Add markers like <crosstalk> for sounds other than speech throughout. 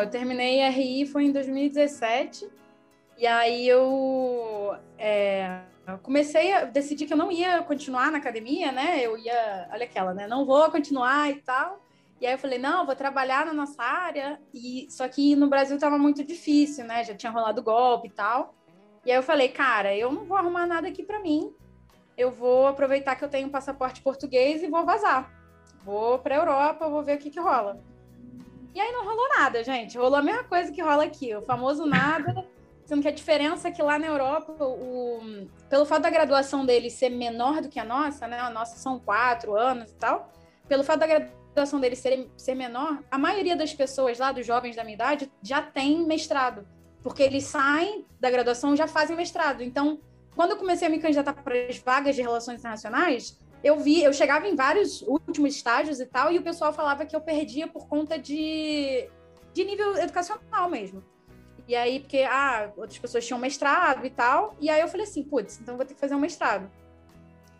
Eu terminei RI foi em 2017. E aí eu é, comecei a que eu não ia continuar na academia, né? Eu ia, olha aquela, né? Não vou continuar e tal. E aí eu falei, não, vou trabalhar na nossa área. E só que no Brasil estava muito difícil, né? Já tinha rolado golpe e tal. E aí eu falei, cara, eu não vou arrumar nada aqui para mim. Eu vou aproveitar que eu tenho um passaporte português e vou vazar. Vou para Europa, vou ver o que que rola. E aí não rolou nada, gente. Rolou a mesma coisa que rola aqui, o famoso nada. <laughs> Sendo que a diferença é que lá na Europa, o, pelo fato da graduação deles ser menor do que a nossa, né? A nossa são quatro anos e tal. Pelo fato da graduação deles ser, ser menor, a maioria das pessoas lá, dos jovens da minha idade, já tem mestrado. Porque eles saem da graduação e já fazem mestrado. Então, quando eu comecei a me candidatar para as vagas de relações internacionais, eu vi, eu chegava em vários últimos estágios e tal, e o pessoal falava que eu perdia por conta de, de nível educacional mesmo. E aí, porque, ah, outras pessoas tinham mestrado e tal, e aí eu falei assim, putz, então vou ter que fazer um mestrado.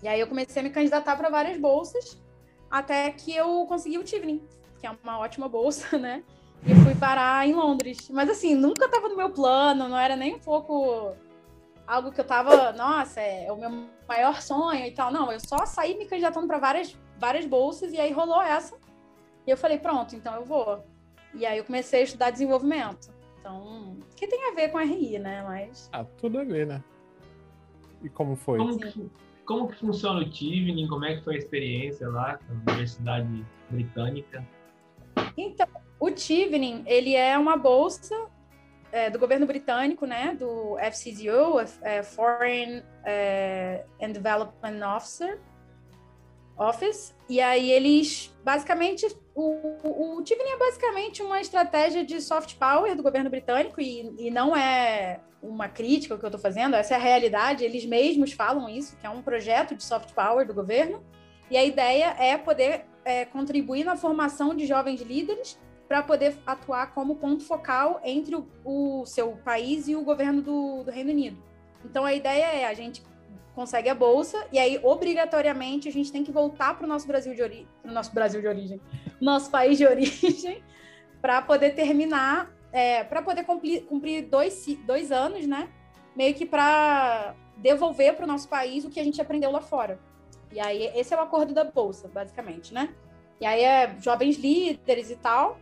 E aí eu comecei a me candidatar para várias bolsas, até que eu consegui o Tivning, que é uma ótima bolsa, <laughs> né? E fui parar em Londres. Mas assim, nunca estava no meu plano, não era nem um pouco algo que eu tava, nossa, é, o meu maior sonho e tal. Não, eu só saí me candidatando para várias, várias bolsas e aí rolou essa. E eu falei, pronto, então eu vou. E aí eu comecei a estudar desenvolvimento. Então, que tem a ver com RI, né? Mas. Ah, tudo a ver, né? E como foi? Como que, como que funciona o Tivning? Como é que foi a experiência lá na Universidade Britânica? Então, o Tivning, ele é uma bolsa é, do governo britânico, né, do FCDO, é, Foreign é, and Development Officer, Office, e aí eles, basicamente, o, o é basicamente uma estratégia de soft power do governo britânico, e, e não é uma crítica que eu estou fazendo, essa é a realidade, eles mesmos falam isso, que é um projeto de soft power do governo, e a ideia é poder é, contribuir na formação de jovens líderes para poder atuar como ponto focal entre o, o, seu país e o governo do, do Reino Unido. Então a ideia é a gente consegue a bolsa e aí obrigatoriamente a gente tem que voltar para o nosso Brasil de origem, nosso Brasil de origem, nosso país de origem, <laughs> para poder terminar é, para poder cumprir, cumprir dois, dois anos, né? Meio que para devolver para o nosso país o que a gente aprendeu lá fora. E aí, esse é o acordo da Bolsa, basicamente, né? E aí é jovens líderes e tal.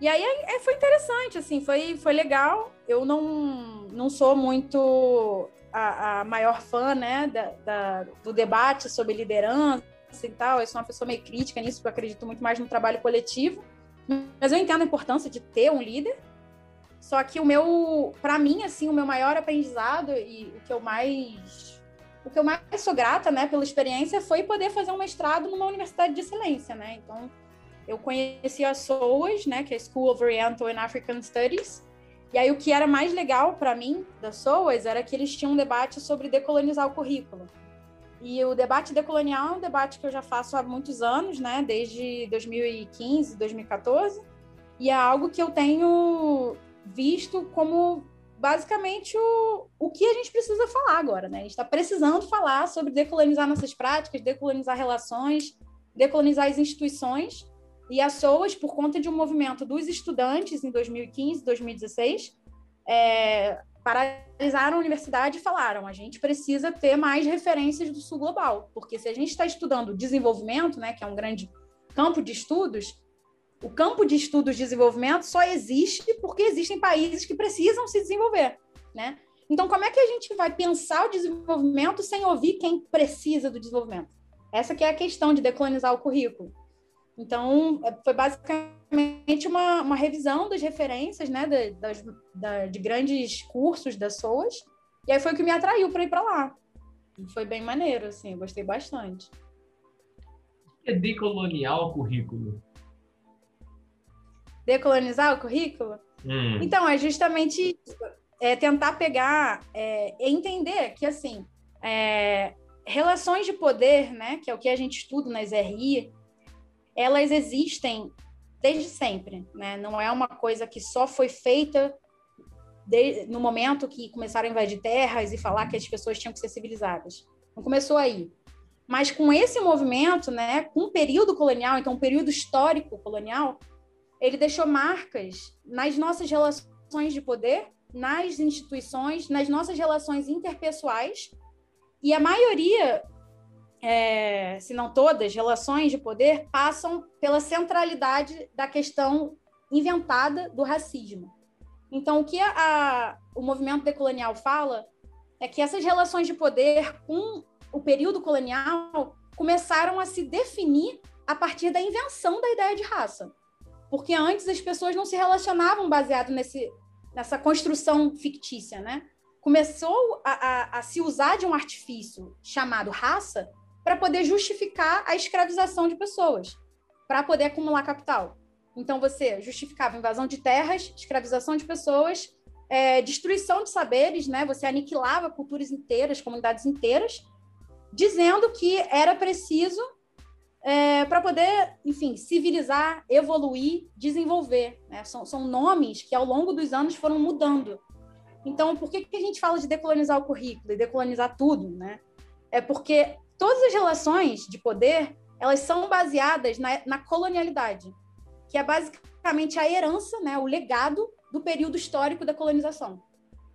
E aí é, foi interessante, assim, foi, foi legal. Eu não, não sou muito a, a maior fã, né, da, da, do debate sobre liderança e tal. Eu sou uma pessoa meio crítica nisso, porque eu acredito muito mais no trabalho coletivo. Mas eu entendo a importância de ter um líder. Só que o meu, para mim, assim, o meu maior aprendizado e o que eu mais o que eu mais sou grata, né, pela experiência foi poder fazer um mestrado numa universidade de excelência, né? Então, eu conheci a SOAS, né, que é School of Oriental and African Studies. E aí o que era mais legal para mim da SOAS era que eles tinham um debate sobre decolonizar o currículo. E o debate decolonial é um debate que eu já faço há muitos anos, né, desde 2015, 2014. E é algo que eu tenho visto como basicamente o, o que a gente precisa falar agora, né? A gente está precisando falar sobre decolonizar nossas práticas, decolonizar relações, decolonizar as instituições. E a SOAS, por conta de um movimento dos estudantes em 2015, 2016, é, paralisaram a universidade e falaram: a gente precisa ter mais referências do sul global, porque se a gente está estudando desenvolvimento, né, que é um grande campo de estudos, o campo de estudos de desenvolvimento só existe porque existem países que precisam se desenvolver, né? Então, como é que a gente vai pensar o desenvolvimento sem ouvir quem precisa do desenvolvimento? Essa que é a questão de decolonizar o currículo. Então, é, foi basicamente uma, uma revisão das referências, né, de, das, da, de grandes cursos das SOAS, e aí foi o que me atraiu para ir para lá. E foi bem maneiro, assim, gostei bastante. É decolonial o currículo? decolonizar o currículo? Hum. Então, é justamente é, tentar pegar é, entender que, assim, é, relações de poder, né, que é o que a gente estuda nas RI, elas existem desde sempre, né? Não é uma coisa que só foi feita de, no momento que começaram a invadir terras e falar que as pessoas tinham que ser civilizadas. Não começou aí. Mas com esse movimento, né, com o período colonial, então o período histórico colonial, ele deixou marcas nas nossas relações de poder, nas instituições, nas nossas relações interpessoais, e a maioria, é, se não todas, relações de poder passam pela centralidade da questão inventada do racismo. Então, o que a, o movimento decolonial fala é que essas relações de poder com o período colonial começaram a se definir a partir da invenção da ideia de raça. Porque antes as pessoas não se relacionavam baseado nesse, nessa construção fictícia, né? Começou a, a, a se usar de um artifício chamado raça para poder justificar a escravização de pessoas, para poder acumular capital. Então você justificava invasão de terras, escravização de pessoas, é, destruição de saberes, né? Você aniquilava culturas inteiras, comunidades inteiras, dizendo que era preciso é, para poder, enfim, civilizar, evoluir, desenvolver. Né? São, são nomes que ao longo dos anos foram mudando. Então, por que, que a gente fala de decolonizar o currículo e decolonizar tudo, né? É porque todas as relações de poder elas são baseadas na, na colonialidade, que é basicamente a herança, né, o legado do período histórico da colonização.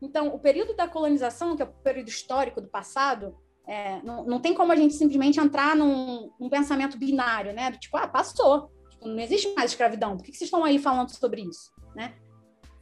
Então, o período da colonização, que é o período histórico do passado, é, não, não tem como a gente simplesmente entrar num, num pensamento binário, né? Do tipo, ah, passou, tipo, não existe mais escravidão, por que, que vocês estão aí falando sobre isso, né?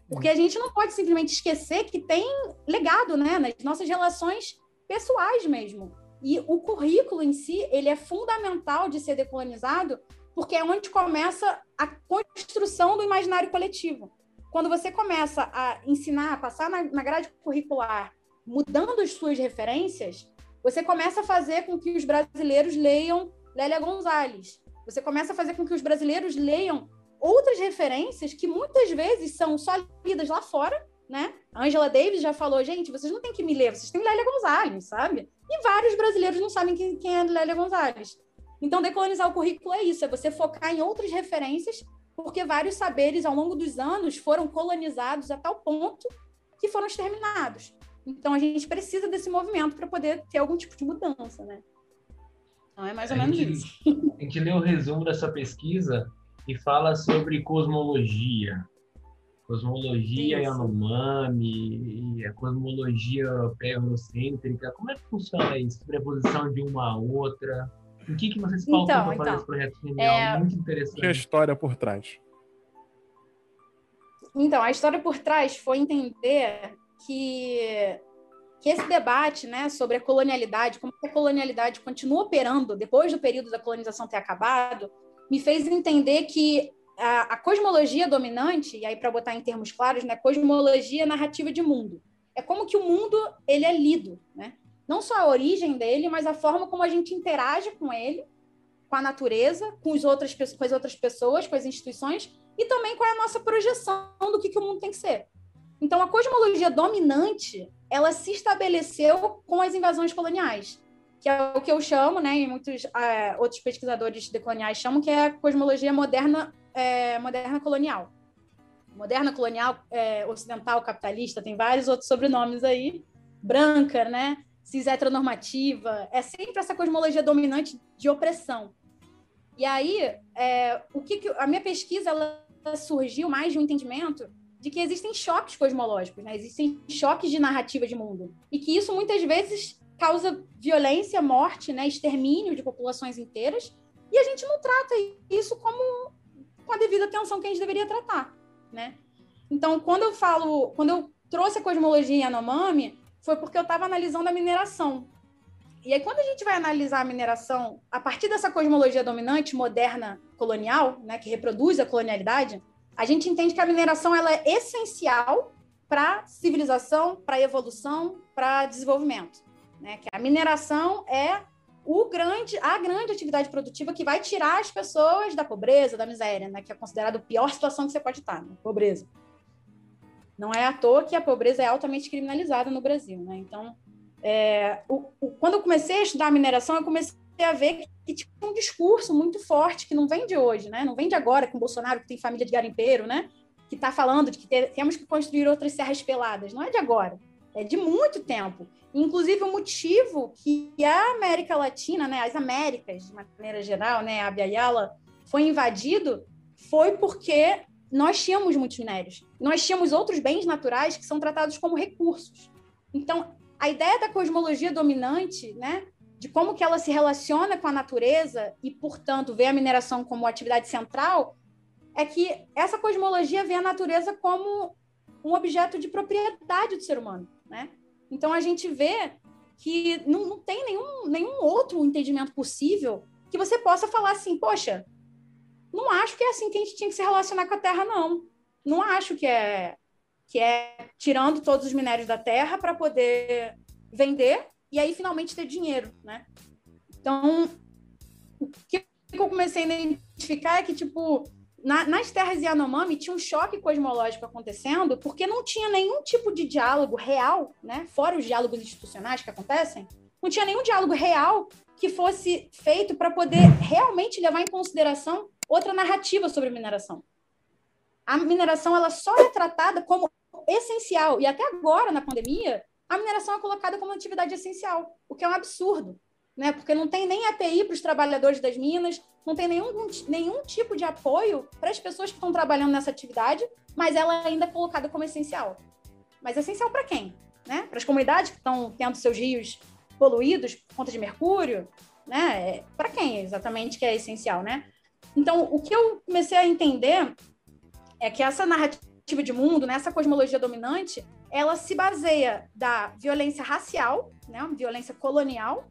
Porque a gente não pode simplesmente esquecer que tem legado, né? Nas nossas relações pessoais mesmo. E o currículo em si, ele é fundamental de ser decolonizado, porque é onde começa a construção do imaginário coletivo. Quando você começa a ensinar, a passar na, na grade curricular, mudando as suas referências, você começa a fazer com que os brasileiros leiam Lélia Gonzalez. Você começa a fazer com que os brasileiros leiam outras referências que muitas vezes são só lidas lá fora, né? A Angela Davis já falou, gente, vocês não têm que me ler, vocês têm Lélia Gonzalez, sabe? E vários brasileiros não sabem quem, quem é Lélia Gonzalez. Então, decolonizar o currículo é isso, é você focar em outras referências, porque vários saberes ao longo dos anos foram colonizados a tal ponto que foram exterminados. Então, a gente precisa desse movimento para poder ter algum tipo de mudança, né? Então, é mais ou menos gente, isso. A gente lê o resumo dessa pesquisa e fala sobre cosmologia. Cosmologia. Yanomami, e a cosmologia eurocêntrica. Como é que funciona isso? Sobreposição de uma a outra? O que, que vocês pautam Então, para fazer então, esse projeto genial? é- Muito Que a interessante. história por trás. Então, a história por trás foi entender que, que esse debate né, sobre a colonialidade, como que a colonialidade continua operando depois do período da colonização ter acabado, me fez entender que a, a cosmologia dominante, e aí para botar em termos claros, né, cosmologia narrativa de mundo. É como que o mundo ele é lido, né? Não só a origem dele, mas a forma como a gente interage com ele, com a natureza, com, os outras, com as outras pessoas, com as instituições, e também é a nossa projeção do que, que o mundo tem que ser. Então, a cosmologia dominante, ela se estabeleceu com as invasões coloniais, que é o que eu chamo, né, e muitos eh, outros pesquisadores decoloniais chamam, que é a cosmologia moderna, eh, moderna colonial. Moderna colonial, eh, ocidental, capitalista, tem vários outros sobrenomes aí, branca, né, cis heteronormativa, é sempre essa cosmologia dominante de opressão. E aí, é, o que, que- a minha pesquisa ela surgiu mais de um entendimento de que existem choques cosmológicos, né? existem choques de narrativa de mundo, e que isso muitas vezes causa violência, morte, né? extermínio de populações inteiras, e a gente não trata isso como com a devida atenção que a gente deveria tratar, né? Então, quando eu falo, quando eu trouxe a cosmologia Yanomami, foi porque eu estava analisando a mineração. E aí, quando a gente vai analisar a mineração a partir dessa cosmologia dominante, moderna, colonial, né, que reproduz a colonialidade, a gente entende que a mineração ela é essencial para civilização, para evolução, para desenvolvimento. Né? Que a mineração é o grande, a grande atividade produtiva que vai tirar as pessoas da pobreza, da miséria, né? que é considerado a pior situação que você pode estar, né? pobreza. Não é à toa que a pobreza é altamente criminalizada no Brasil. Né? Então, é, o, o, quando eu comecei a estudar a mineração, eu comecei a ver que, tinha um discurso muito forte que não vem de hoje, né? Não vem de agora com o Bolsonaro que tem família de garimpeiro, né? Que está falando de que te, temos que construir outras serras peladas. Não é de agora, é de muito tempo. Inclusive o motivo que a América Latina, né, as Américas de maneira geral, né, a Yala foi invadido foi porque nós tínhamos muitos minérios. Nós tínhamos outros bens naturais que são tratados como recursos. Então, a ideia da cosmologia dominante, né, de como que ela se relaciona com a natureza e, portanto, vê a mineração como atividade central, é que essa cosmologia vê a natureza como um objeto de propriedade do ser humano, né? Então a gente vê que não, não tem nenhum, nenhum outro entendimento possível que você possa falar assim, poxa, não acho que é assim que a gente tinha que se relacionar com a Terra, não. Não acho que é que é tirando todos os minérios da Terra para poder vender e aí finalmente ter dinheiro, né? Então, o que eu comecei a identificar é que, tipo, na, nas terras Yanomami tinha um choque cosmológico acontecendo, porque não tinha nenhum tipo de diálogo real, né? Fora os diálogos institucionais que acontecem, não tinha nenhum diálogo real que fosse feito para poder realmente levar em consideração outra narrativa sobre mineração. A mineração ela só é tratada como essencial e até agora na pandemia a mineração é colocada como atividade essencial, o que é um absurdo, né? Porque não tem nem API para os trabalhadores das minas, não tem nenhum, nenhum tipo de apoio para as pessoas que estão trabalhando nessa atividade, mas ela ainda é colocada como essencial. Mas essencial para quem? Né? Para as comunidades que estão tendo seus rios poluídos por conta de mercúrio, né? É, para quem exatamente que é essencial, né? Então, o que eu comecei a entender é que essa narrativa de mundo, né, essa cosmologia dominante, ela se baseia da violência racial, né, violência colonial,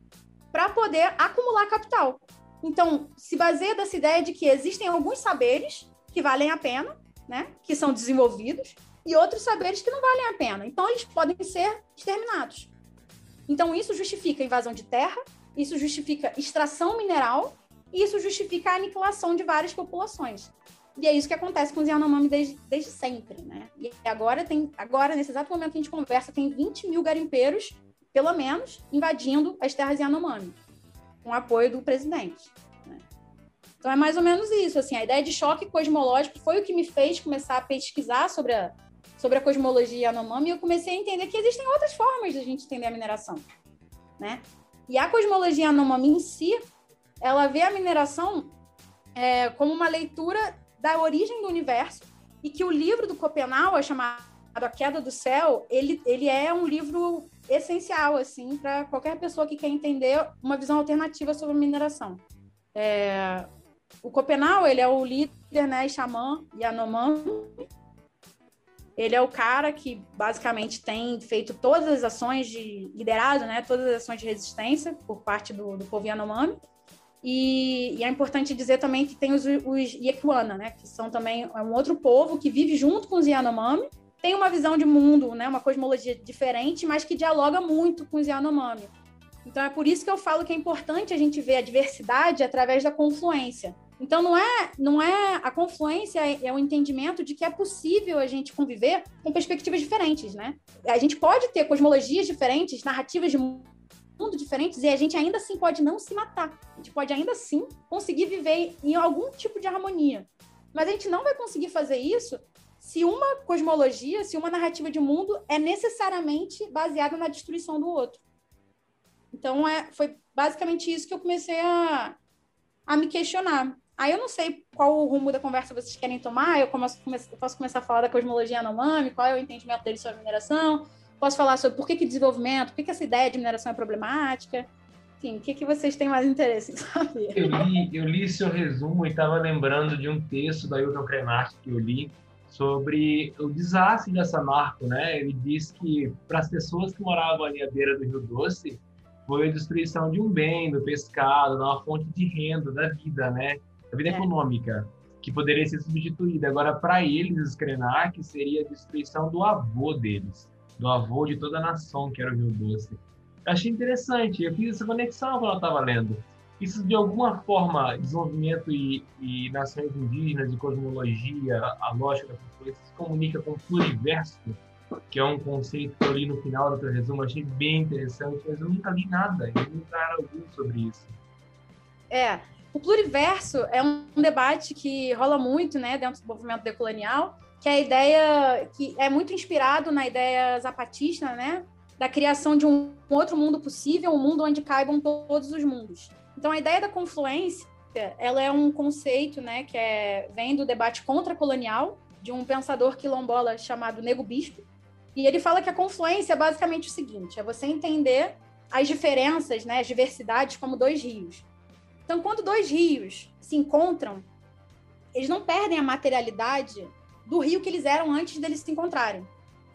para poder acumular capital. Então, se baseia dessa ideia de que existem alguns saberes que valem a pena, né, que são desenvolvidos, e outros saberes que não valem a pena. Então, eles podem ser exterminados. Então, isso justifica invasão de terra, isso justifica extração mineral, e isso justifica a aniquilação de várias populações. E é isso que acontece com os Yanomami desde, desde sempre, né? E agora tem, agora, nesse exato momento que a gente conversa, tem 20 mil garimpeiros, pelo menos, invadindo as terras Yanomami, com apoio do presidente. Né? Então é mais ou menos isso, assim, a ideia de choque cosmológico foi o que me fez começar a pesquisar sobre a, sobre a cosmologia Yanomami e eu comecei a entender que existem outras formas de a gente entender a mineração, né? E a cosmologia Yanomami em si, ela vê a mineração é, como uma leitura da origem do universo e que o livro do Copenau, chamado A Queda do Céu, ele, ele é um livro essencial assim para qualquer pessoa que quer entender uma visão alternativa sobre mineração. É, o Copenau, ele é o líder, né, xamã Yanomami. Ele é o cara que basicamente tem feito todas as ações de liderado, né, todas as ações de resistência por parte do, do povo Yanomami. E, e, é importante dizer também que tem os, os né, que são também é um outro povo que vive junto com os Yanomami, tem uma visão de mundo, né, uma cosmologia diferente, mas que dialoga muito com os Yanomami. Então é por isso que eu falo que é importante a gente ver a diversidade através da confluência. Então não é, não é a confluência é, é o entendimento de que é possível a gente conviver com perspectivas diferentes, né? A gente pode ter cosmologias diferentes, narrativas de mundo diferentes e a gente ainda assim pode não se matar. A gente pode ainda assim conseguir viver em algum tipo de harmonia. Mas a gente não vai conseguir fazer isso se uma cosmologia, se uma narrativa de mundo é necessariamente baseada na destruição do outro. Então, é, foi basicamente isso que eu comecei a, a me questionar. Aí eu não sei qual o rumo da conversa vocês querem tomar, eu, começo, eu posso começar a falar da cosmologia Anomami, qual é o entendimento deles sobre mineração, Posso falar sobre por que, que desenvolvimento, por que, que essa ideia de mineração é problemática. Enfim, o que, que vocês têm mais interesse em saber? Eu li, eu li seu resumo e estava lembrando de um texto da Hilton Krenak que eu li sobre o desastre dessa marca, né? Ele diz que para as pessoas que moravam ali à beira do Rio Doce, foi a destruição de um bem, do pescado, uma fonte de renda, da vida, né? Da vida é. econômica, que poderia ser substituída. Agora, para eles, os Krenak, seria a destruição do avô deles do avô de toda a nação, que era o Rio Doce. Eu achei interessante, eu fiz essa conexão quando eu estava lendo. Isso, de alguma forma, desenvolvimento e, e nações indígenas, de cosmologia, a lógica da confluência, se comunica com o pluriverso, que é um conceito que eu li no final do teu resumo, achei bem interessante, mas eu nunca li nada, nunca era algum sobre isso. É, o pluriverso é um debate que rola muito né, dentro do movimento decolonial, que é a ideia que é muito inspirado na ideia zapatista, né? Da criação de um outro mundo possível, um mundo onde caibam todos os mundos. Então, a ideia da confluência, ela é um conceito, né, que é, vem do debate contra-colonial, de um pensador quilombola chamado Nego Bispo, e ele fala que a confluência é basicamente o seguinte: é você entender as diferenças, né, as diversidades como dois rios. Então, quando dois rios se encontram, eles não perdem a materialidade do rio que eles eram antes deles se encontrarem.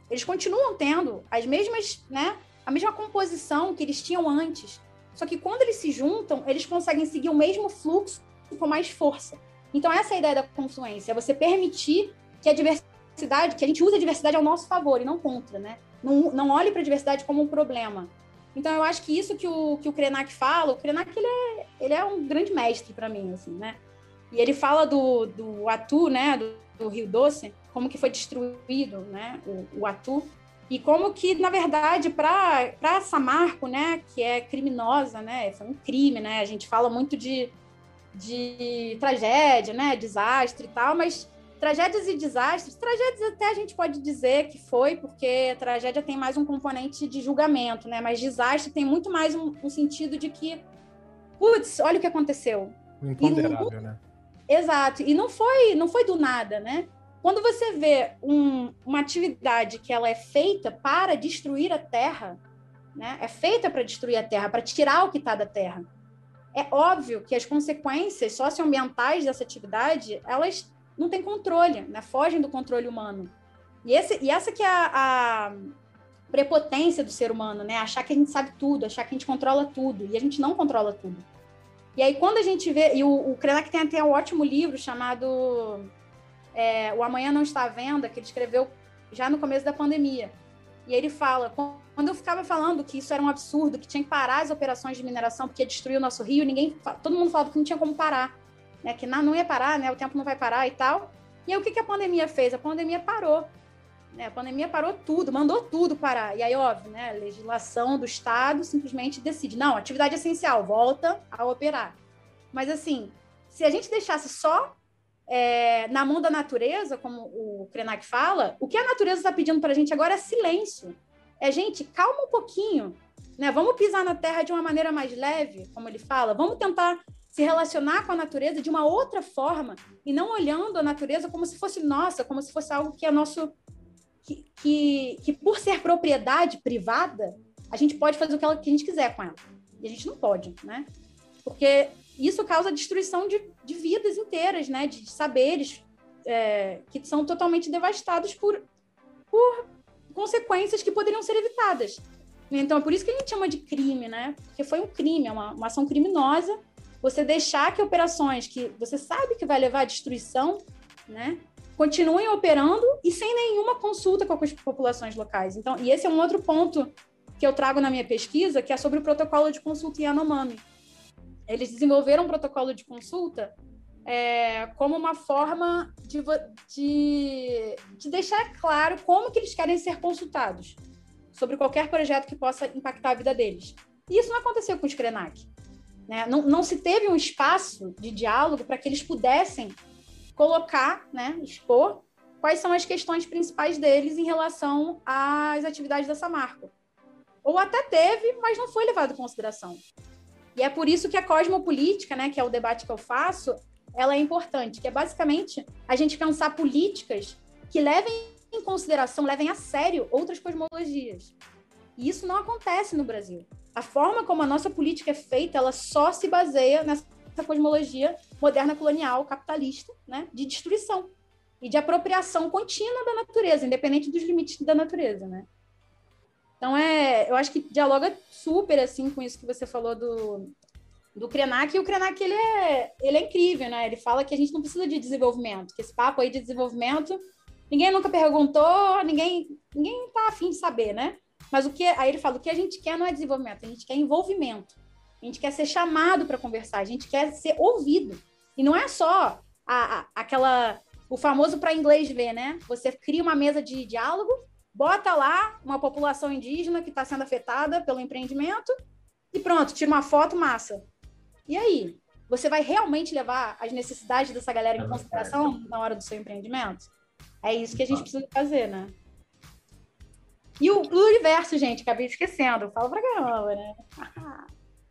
Eles continuam tendo as mesmas, né, a mesma composição que eles tinham antes. Só que quando eles se juntam, eles conseguem seguir o mesmo fluxo com mais força. Então, essa é a ideia da confluência, é você permitir que a diversidade, que a gente use a diversidade ao nosso favor e não contra, né? Não, não olhe para a diversidade como um problema. Então, eu acho que isso que o, que o Krenak fala, o Krenak, ele é, ele é um grande mestre para mim, assim, né? E ele fala do, do Atu, né, do, do Rio Doce, como que foi destruído, né, o, o Atu, e como que, na verdade, para Samarco, né, que é criminosa, né, foi um crime, né, a gente fala muito de, de tragédia, né, desastre e tal, mas tragédias e desastres, tragédias até a gente pode dizer que foi, porque tragédia tem mais um componente de julgamento, né, mas desastre tem muito mais um, um sentido de que, putz, olha o que aconteceu. Imponderável, não, né? Exato, e não foi, não foi do nada, né? Quando você vê um, uma atividade que ela é feita para destruir a Terra, né? É feita para destruir a Terra, para tirar o que está da Terra. É óbvio que as consequências socioambientais dessa atividade, elas não têm controle, né? Fogem do controle humano. E, esse, e essa que é a, a prepotência do ser humano, né? Achar que a gente sabe tudo, achar que a gente controla tudo. E a gente não controla tudo. E aí, quando a gente vê. E o, o Krenak tem até um ótimo livro chamado é, O Amanhã Não Está à Venda, que ele escreveu já no começo da pandemia. E ele fala: quando eu ficava falando que isso era um absurdo, que tinha que parar as operações de mineração porque destruiu o nosso rio, ninguém, todo mundo falava que não tinha como parar, né? que não, ia parar, né? o tempo não vai parar e tal. E aí, o que, que a pandemia fez? A pandemia parou. Né? A pandemia parou tudo, mandou tudo parar. E aí, óbvio, né? a legislação do Estado simplesmente decide: não, atividade essencial, volta a operar. Mas, assim, se a gente deixasse só é, na mão da natureza, como o Krenak fala, o que a natureza está pedindo para a gente agora é silêncio. É, gente, calma um pouquinho, né? Vamos pisar na terra de uma maneira mais leve, como ele fala. Vamos tentar se relacionar com a natureza de uma outra forma e não olhando a natureza como se fosse nossa, como se fosse algo que é nosso que, que, que por ser propriedade privada, a gente pode fazer o que, que a gente quiser com ela. E a gente não pode, né? Porque isso causa destruição de, de vidas inteiras, né? De saberes é, que são totalmente devastados por, por consequências que poderiam ser evitadas. Então, é por isso que a gente chama de crime, né? Porque foi um crime, é uma, uma ação criminosa. Você deixar que operações que você sabe que vai levar à destruição, né? Continuem operando e sem nenhuma consulta com as populações locais. Então, e esse é um outro ponto que eu trago na minha pesquisa, que é sobre o protocolo de consulta Yanomami eles desenvolveram um protocolo de consulta é, como uma forma de, de, de, deixar claro como que eles querem ser consultados sobre qualquer projeto que possa impactar a vida deles. E isso não aconteceu com os Krenak. Né? Não, não se teve um espaço de diálogo para que eles pudessem colocar, né, expor quais são as questões principais deles em relação às atividades da Samarco. Ou até teve, mas não foi levado em consideração. E é por isso que a cosmopolítica, né, que é o debate que eu faço, ela é importante, que é basicamente a gente pensar políticas que levem em consideração, levem a sério outras cosmologias. E isso não acontece no Brasil. A forma como a nossa política é feita, ela só se baseia nessa cosmologia moderna colonial capitalista, né, de destruição e de apropriação contínua da natureza, independente dos limites da natureza, né? Então, é, eu acho que dialoga super assim com isso que você falou do, do Krenak. E o Krenak, ele é, ele é incrível, né? Ele fala que a gente não precisa de desenvolvimento, que esse papo aí de desenvolvimento, ninguém nunca perguntou, ninguém, ninguém tá afim de saber, né? Mas o que, aí ele fala, o que a gente quer não é desenvolvimento, a gente quer envolvimento. A gente quer ser chamado para conversar, a gente quer ser ouvido. E não é só a, a, aquela o famoso para inglês ver, né? Você cria uma mesa de diálogo bota lá uma população indígena que está sendo afetada pelo empreendimento e pronto, tira uma foto massa. E aí? Você vai realmente levar as necessidades dessa galera em consideração na hora do seu empreendimento? É isso que a gente precisa fazer, né? E o pluriverso, gente, acabei esquecendo. Fala pra caramba, né?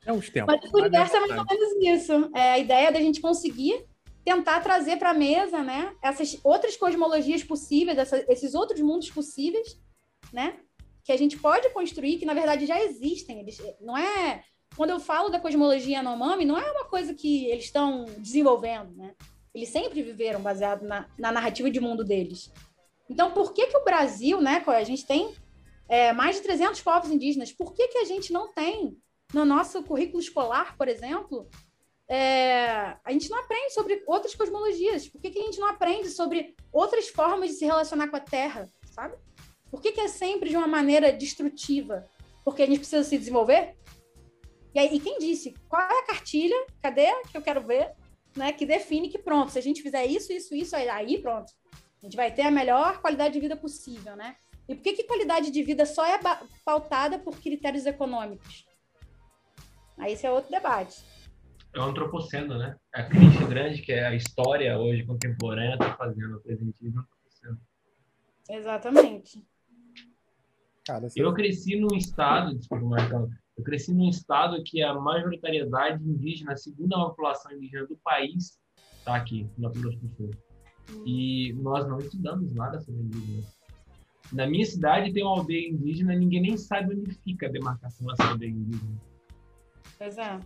É uns tempos. Mas o pluriverso é mais ou menos isso. É a ideia da gente conseguir tentar trazer para a mesa, né, essas outras cosmologias possíveis, essa, esses outros mundos possíveis, né, que a gente pode construir, que na verdade já existem. Eles, não é quando eu falo da cosmologia Yanomami, não é uma coisa que eles estão desenvolvendo, né? Eles sempre viveram baseado na, na, narrativa de mundo deles. Então, por que que o Brasil, né, a gente tem é, mais de 300 povos indígenas, por que que a gente não tem no nosso currículo escolar, por exemplo, é, a gente não aprende sobre outras cosmologias? Por que, que a gente não aprende sobre outras formas de se relacionar com a Terra, sabe? Por que, que é sempre de uma maneira destrutiva? Porque a gente precisa se desenvolver? E, aí, e quem disse? Qual é a cartilha? Cadê? Que eu quero ver. Né, que define que pronto, se a gente fizer isso, isso, isso, aí, pronto. A gente vai ter a melhor qualidade de vida possível, né? E por que, que qualidade de vida só é pautada por critérios econômicos? Aí esse é outro debate. É o antropoceno, né? A crítica grande que é a história hoje contemporânea está fazendo o presentismo antropoceno. Exatamente. Cara, eu cresci num estado, desculpa, Marcão, eu cresci num estado que a majoritariedade indígena, a segunda população indígena do país, está aqui, no Mato Grosso do Sul. Hum. E nós não estudamos nada sobre indígenas. Na minha cidade tem uma aldeia indígena, ninguém nem sabe onde fica a demarcação dessa aldeia indígena. Pois é.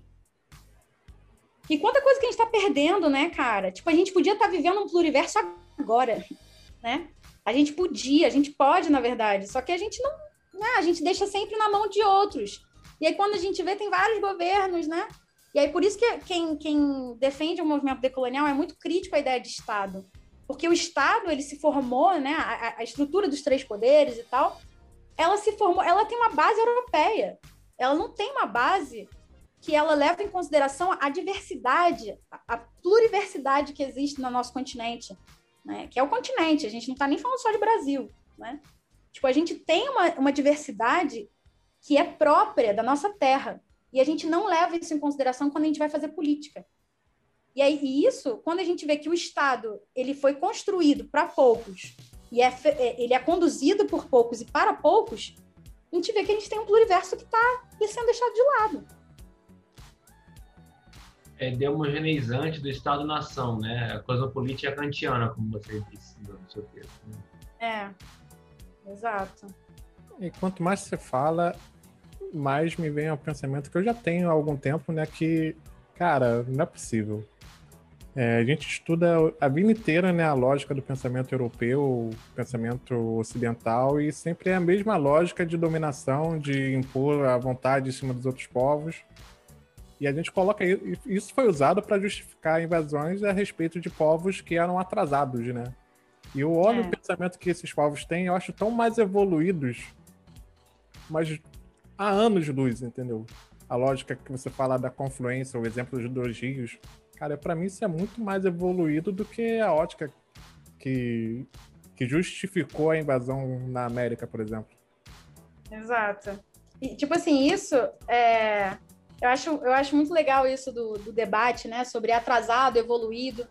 E quanta coisa que a gente está perdendo, né, cara? Tipo, a gente podia estar tá vivendo um pluriverso agora, né? A gente podia, a gente pode, na verdade, só que a gente não, né? A gente deixa sempre na mão de outros. E aí, quando a gente vê, tem vários governos, né? E aí, por isso que quem, quem defende o movimento decolonial é muito crítico à ideia de Estado. Porque o Estado, ele se formou, né? A, a estrutura dos três poderes e tal, ela se formou, ela tem uma base europeia. Ela não tem uma base que ela leva em consideração a diversidade, a pluriversidade que existe no nosso continente né? Que é o continente, a gente não está nem falando só de Brasil, né? Tipo, a gente tem uma, uma diversidade que é própria da nossa terra. E a gente não leva isso em consideração quando a gente vai fazer política. E aí e isso, quando a gente vê que o Estado ele foi construído para poucos e é, é, ele é conduzido por poucos e para poucos, a gente vê que a gente tem um pluriverso que está sendo deixado de lado é, de homogeneizante do Estado-nação, né? A cosmopolítica kantiana, como você disse no seu texto. Né? É, exato. E quanto mais você fala, mais me vem ao pensamento que eu já tenho há algum tempo, né? Que, cara, não é possível. É, a gente estuda a vida inteira né, a lógica do pensamento europeu, pensamento ocidental, e sempre é a mesma lógica de dominação, de impor a vontade em cima dos outros povos. E a gente coloca isso foi usado para justificar invasões a respeito de povos que eram atrasados, né? E eu olho é. o pensamento que esses povos têm, eu acho tão mais evoluídos, mas há anos luz, entendeu? A lógica que você fala da confluência, o exemplo dos dois rios, cara, para mim isso é muito mais evoluído do que a ótica que, que justificou a invasão na América, por exemplo. Exato. E, tipo assim, isso é eu acho, eu acho muito legal isso do, do debate, né? Sobre atrasado, evoluído.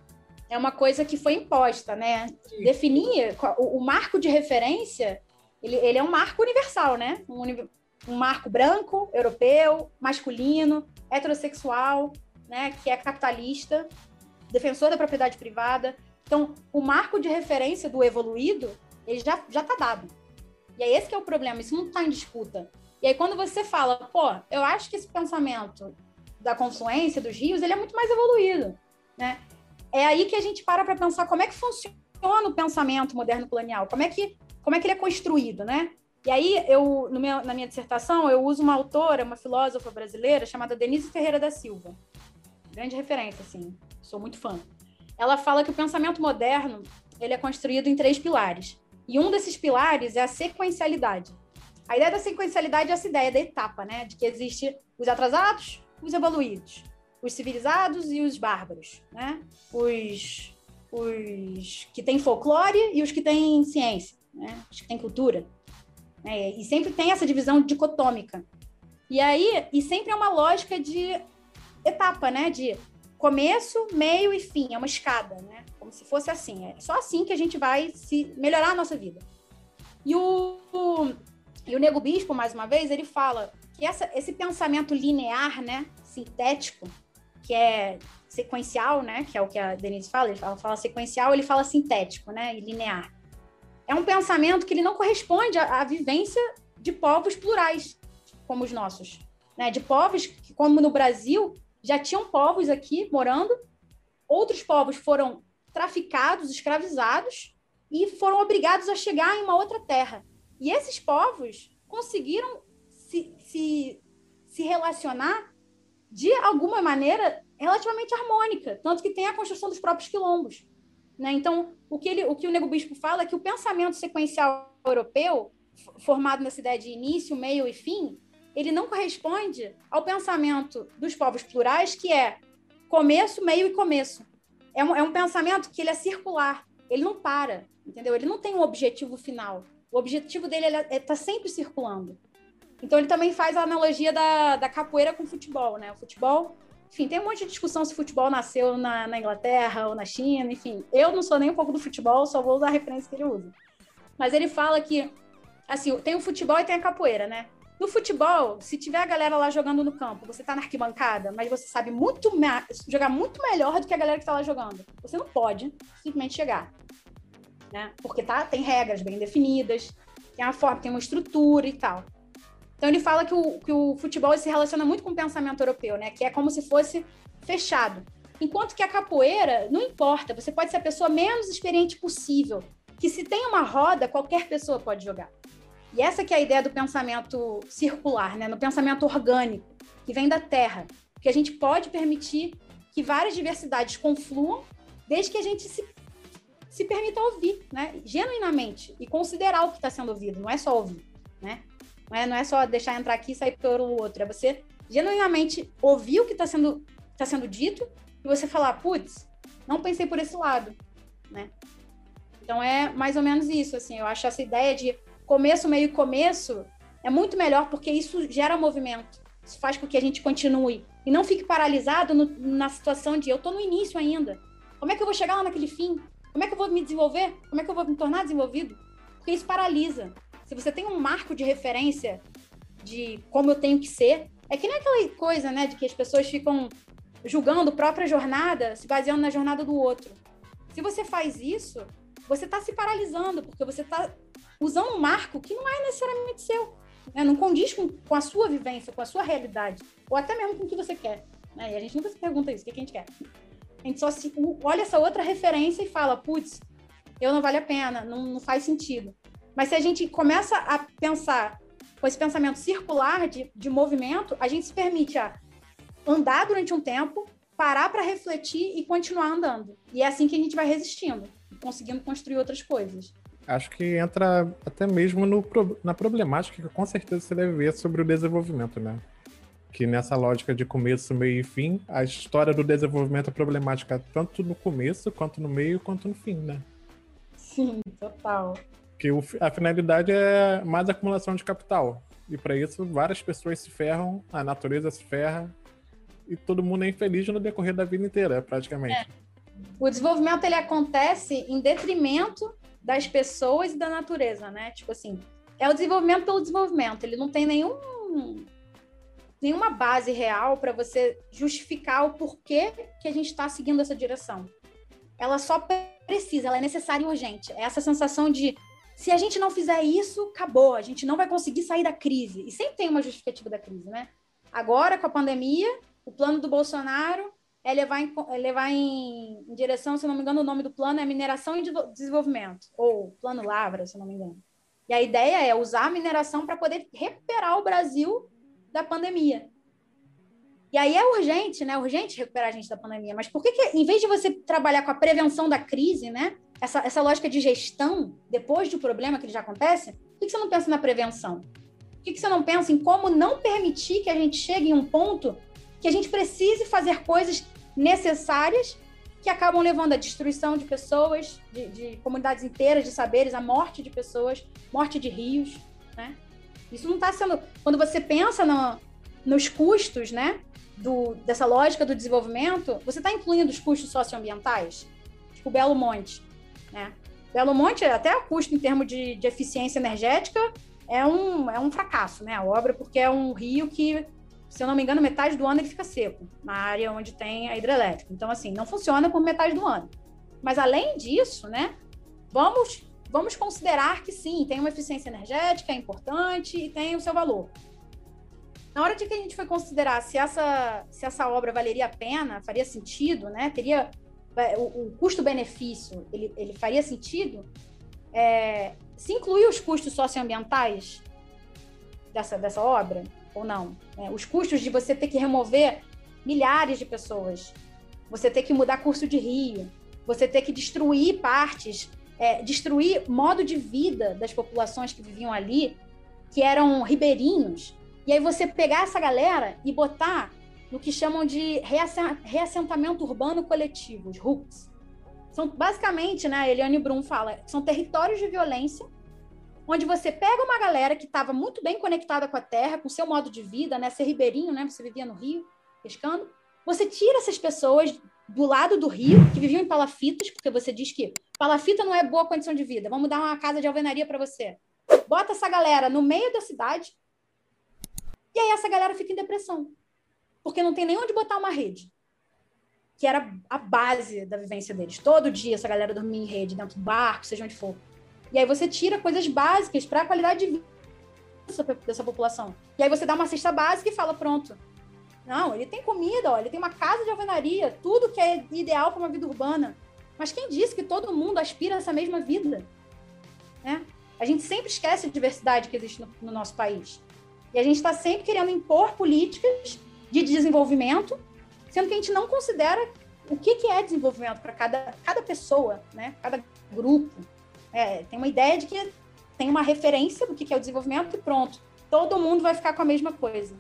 É uma coisa que foi imposta, né? Sim. Definir o, o, marco de referência, ele, ele é um marco universal, né? Um, um marco branco, europeu, masculino, heterossexual, né? Que é capitalista, defensor da propriedade privada. Então, o marco de referência do evoluído, ele já já está dado. E é esse que é o problema. Isso não está em disputa. E aí, quando você fala, pô, eu acho que esse pensamento da confluência dos rios, ele é muito mais evoluído, né? É aí que a gente para para pensar como é que funciona o pensamento moderno colonial, como é que, como é que ele é construído, né? E aí, eu, meu, na minha dissertação, eu uso uma autora, uma filósofa brasileira, chamada Denise Ferreira da Silva. Grande referência, assim, sou muito fã. Ela fala que o pensamento moderno, ele é construído em três pilares. E um desses pilares é a sequencialidade. A ideia da sequencialidade é essa ideia da etapa, né? De que existe os atrasados, os evoluídos, os civilizados e os bárbaros, né? Os, os que têm folclore e os que têm ciência, né? Os que têm cultura. Né? E sempre tem essa divisão dicotômica. E aí, e sempre é uma lógica de etapa, né? De começo, meio e fim. É uma escada, né? Como se fosse assim. É só assim que a gente vai se melhorar a nossa vida. E o, e o Nego Bispo, mais uma vez, ele fala que essa, esse pensamento linear, né, sintético, que é sequencial, né? Que é o que a Denise fala, ele fala, fala sequencial, ele fala sintético, né? E linear. É um pensamento que ele não corresponde à, à vivência de povos plurais, como os nossos. Né? De povos que, como no Brasil, já tinham povos aqui morando, outros povos foram traficados, escravizados e foram obrigados a chegar em uma outra terra. E esses povos conseguiram se, se, se relacionar de alguma maneira relativamente harmônica, tanto que tem a construção dos próprios quilombos. Né? Então, o que, ele, o que o Nego Bispo fala é que o pensamento sequencial europeu, formado nessa ideia de início, meio e fim, ele não corresponde ao pensamento dos povos plurais, que é começo, meio e começo. É um, é um pensamento que ele é circular, ele não para, entendeu? Ele não tem um objetivo final. O objetivo dele está é, tá sempre circulando. Então, ele também faz a analogia da, da capoeira com o futebol, né? O futebol enfim, tem um monte de discussão se futebol nasceu na, na, Inglaterra ou na China, enfim. Eu não sou nem um pouco do futebol, só vou usar a referência que ele usa. Mas ele fala que, assim, tem o futebol e tem a capoeira, né? No futebol, se tiver a galera lá jogando no campo, você tá na arquibancada, mas você sabe muito jogar muito melhor do que a galera que tá lá jogando. Você não pode simplesmente chegar. Né? Porque tá, tem regras bem definidas, tem uma forma, tem uma estrutura e tal. Então ele fala que o, que o futebol se relaciona muito com o pensamento europeu, né? Que é como se fosse fechado. Enquanto que a capoeira, não importa, você pode ser a pessoa menos experiente possível. Que se tem uma roda, qualquer pessoa pode jogar. E essa que é a ideia do pensamento circular, né? No pensamento orgânico, que vem da terra. Que a gente pode permitir que várias diversidades confluam, desde que a gente se, se permita ouvir, né? Genuinamente. E considerar o que está sendo ouvido, não é só ouvir, né? Não é, não é só deixar entrar aqui e sair pelo outro. É você genuinamente ouvir o que está sendo, tá sendo dito e você falar, putz, não pensei por esse lado, né? Então é mais ou menos isso, assim. Eu acho essa ideia de começo, meio e começo é muito melhor porque isso gera movimento. Isso faz com que a gente continue e não fique paralisado no, na situação de eu estou no início ainda. Como é que eu vou chegar lá naquele fim? Como é que eu vou me desenvolver? Como é que eu vou me tornar desenvolvido? Porque isso paralisa. Se você tem um marco de referência de como eu tenho que ser, é que nem aquela coisa, né, de que as pessoas ficam julgando a própria jornada, se baseando na jornada do outro. Se você faz isso, você está se paralisando, porque você está usando um marco que não é necessariamente seu. Né? Não condiz com, com a sua vivência, com a sua realidade, ou até mesmo com o que você quer. Né? E a gente nunca se pergunta isso, o que, que a gente quer. A gente só se, olha essa outra referência e fala, putz, eu não vale a pena, não, não faz sentido. Mas se a gente começa a pensar com esse pensamento circular de, de movimento, a gente se permite a andar durante um tempo, parar para refletir e continuar andando. E é assim que a gente vai resistindo, conseguindo construir outras coisas. Acho que entra até mesmo no, na problemática que com certeza você deve ver sobre o desenvolvimento, né? Que nessa lógica de começo, meio e fim, a história do desenvolvimento é problemática tanto no começo, quanto no meio, quanto no fim, né? Sim, total. Que o, a finalidade é mais acumulação de capital. E para isso, várias pessoas se ferram, a natureza se ferra, e todo mundo é infeliz no decorrer da vida inteira, praticamente. É. O desenvolvimento ele acontece em detrimento das pessoas e da natureza, né? Tipo assim, é o desenvolvimento pelo desenvolvimento. Ele não tem nenhum nenhuma base real para você justificar o porquê que a gente está seguindo essa direção. Ela só precisa, ela é necessária e urgente. É essa sensação de se a gente não fizer isso, acabou, a gente não vai conseguir sair da crise. E sempre tem uma justificativa da crise, né? Agora, com a pandemia, o plano do Bolsonaro é levar em, é levar em, em direção, se não me engano, o nome do plano é mineração e desenvolvimento, ou plano Lavra, se não me engano. E a ideia é usar a mineração para poder recuperar o Brasil da pandemia. E aí é urgente, né? Urgente recuperar a gente da pandemia. Mas por que, que em vez de você trabalhar com a prevenção da crise, né? essa, essa lógica de gestão, depois do problema que ele já acontece, por que, você não pensa na prevenção? Por que, que você não pensa em como não permitir que a gente chegue em um ponto que a gente precise fazer coisas necessárias que acabam levando à destruição de pessoas, de, de comunidades inteiras, de saberes, à morte de pessoas, morte de rios, né? Isso não está sendo... Quando você pensa no, nos custos, né, do, dessa lógica do desenvolvimento, você está incluindo os custos socioambientais? Tipo Belo Monte. Né? Belo Monte, até o custo em termos de, de eficiência energética, é um, é um fracasso, né? A obra, porque é um rio que se eu não me engano, metade do ano ele fica seco, na área onde tem a hidrelétrica. Então, assim, não funciona por metade do ano. Mas, além disso, né, vamos, vamos considerar que sim, tem uma eficiência energética, é importante e tem o seu valor. Na hora de que a gente foi considerar se essa, se essa obra valeria a pena, faria sentido, né, teria é, o, o custo-benefício, ele, ele faria sentido, é, se incluir os custos socioambientais dessa, dessa obra, ou não. Né? Os custos de você ter que remover milhares de pessoas, você ter que mudar curso de rio, você ter que destruir partes, é, destruir modo de vida das populações que viviam ali, que eram ribeirinhos, e aí você pegar essa galera e botar no que chamam de reassentamento urbano coletivo, os RUCs. São basicamente, né, a Eliane Brum fala, são territórios de violência onde você pega uma galera que estava muito bem conectada com a terra, com o seu modo de vida, né? Ser ribeirinho, né? Você vivia no rio, pescando. Você tira essas pessoas do lado do rio, que viviam em palafitas, porque você diz que palafita não é boa condição de vida, vamos dar uma casa de alvenaria para você. Bota essa galera no meio da cidade, e aí essa galera fica em depressão, porque não tem nem onde botar uma rede, que era a base da vivência deles. Todo dia essa galera dormia em rede, dentro do barco, seja onde for. E aí você tira coisas básicas para a qualidade de vida dessa, população. E aí você dá uma cesta básica e fala, pronto. Não, ele tem comida, ó, ele tem uma casa de alvenaria, tudo que é ideal para uma vida urbana. Mas quem disse que todo mundo aspira a essa mesma vida? Né? A gente sempre esquece a diversidade que existe no, no nosso país. E a gente está sempre querendo impor políticas de desenvolvimento, sendo que a gente não considera o que, que é desenvolvimento para cada, cada pessoa, né? cada grupo. É, tem uma ideia de que tem uma referência do que é o desenvolvimento e pronto. Todo mundo vai ficar com a mesma coisa.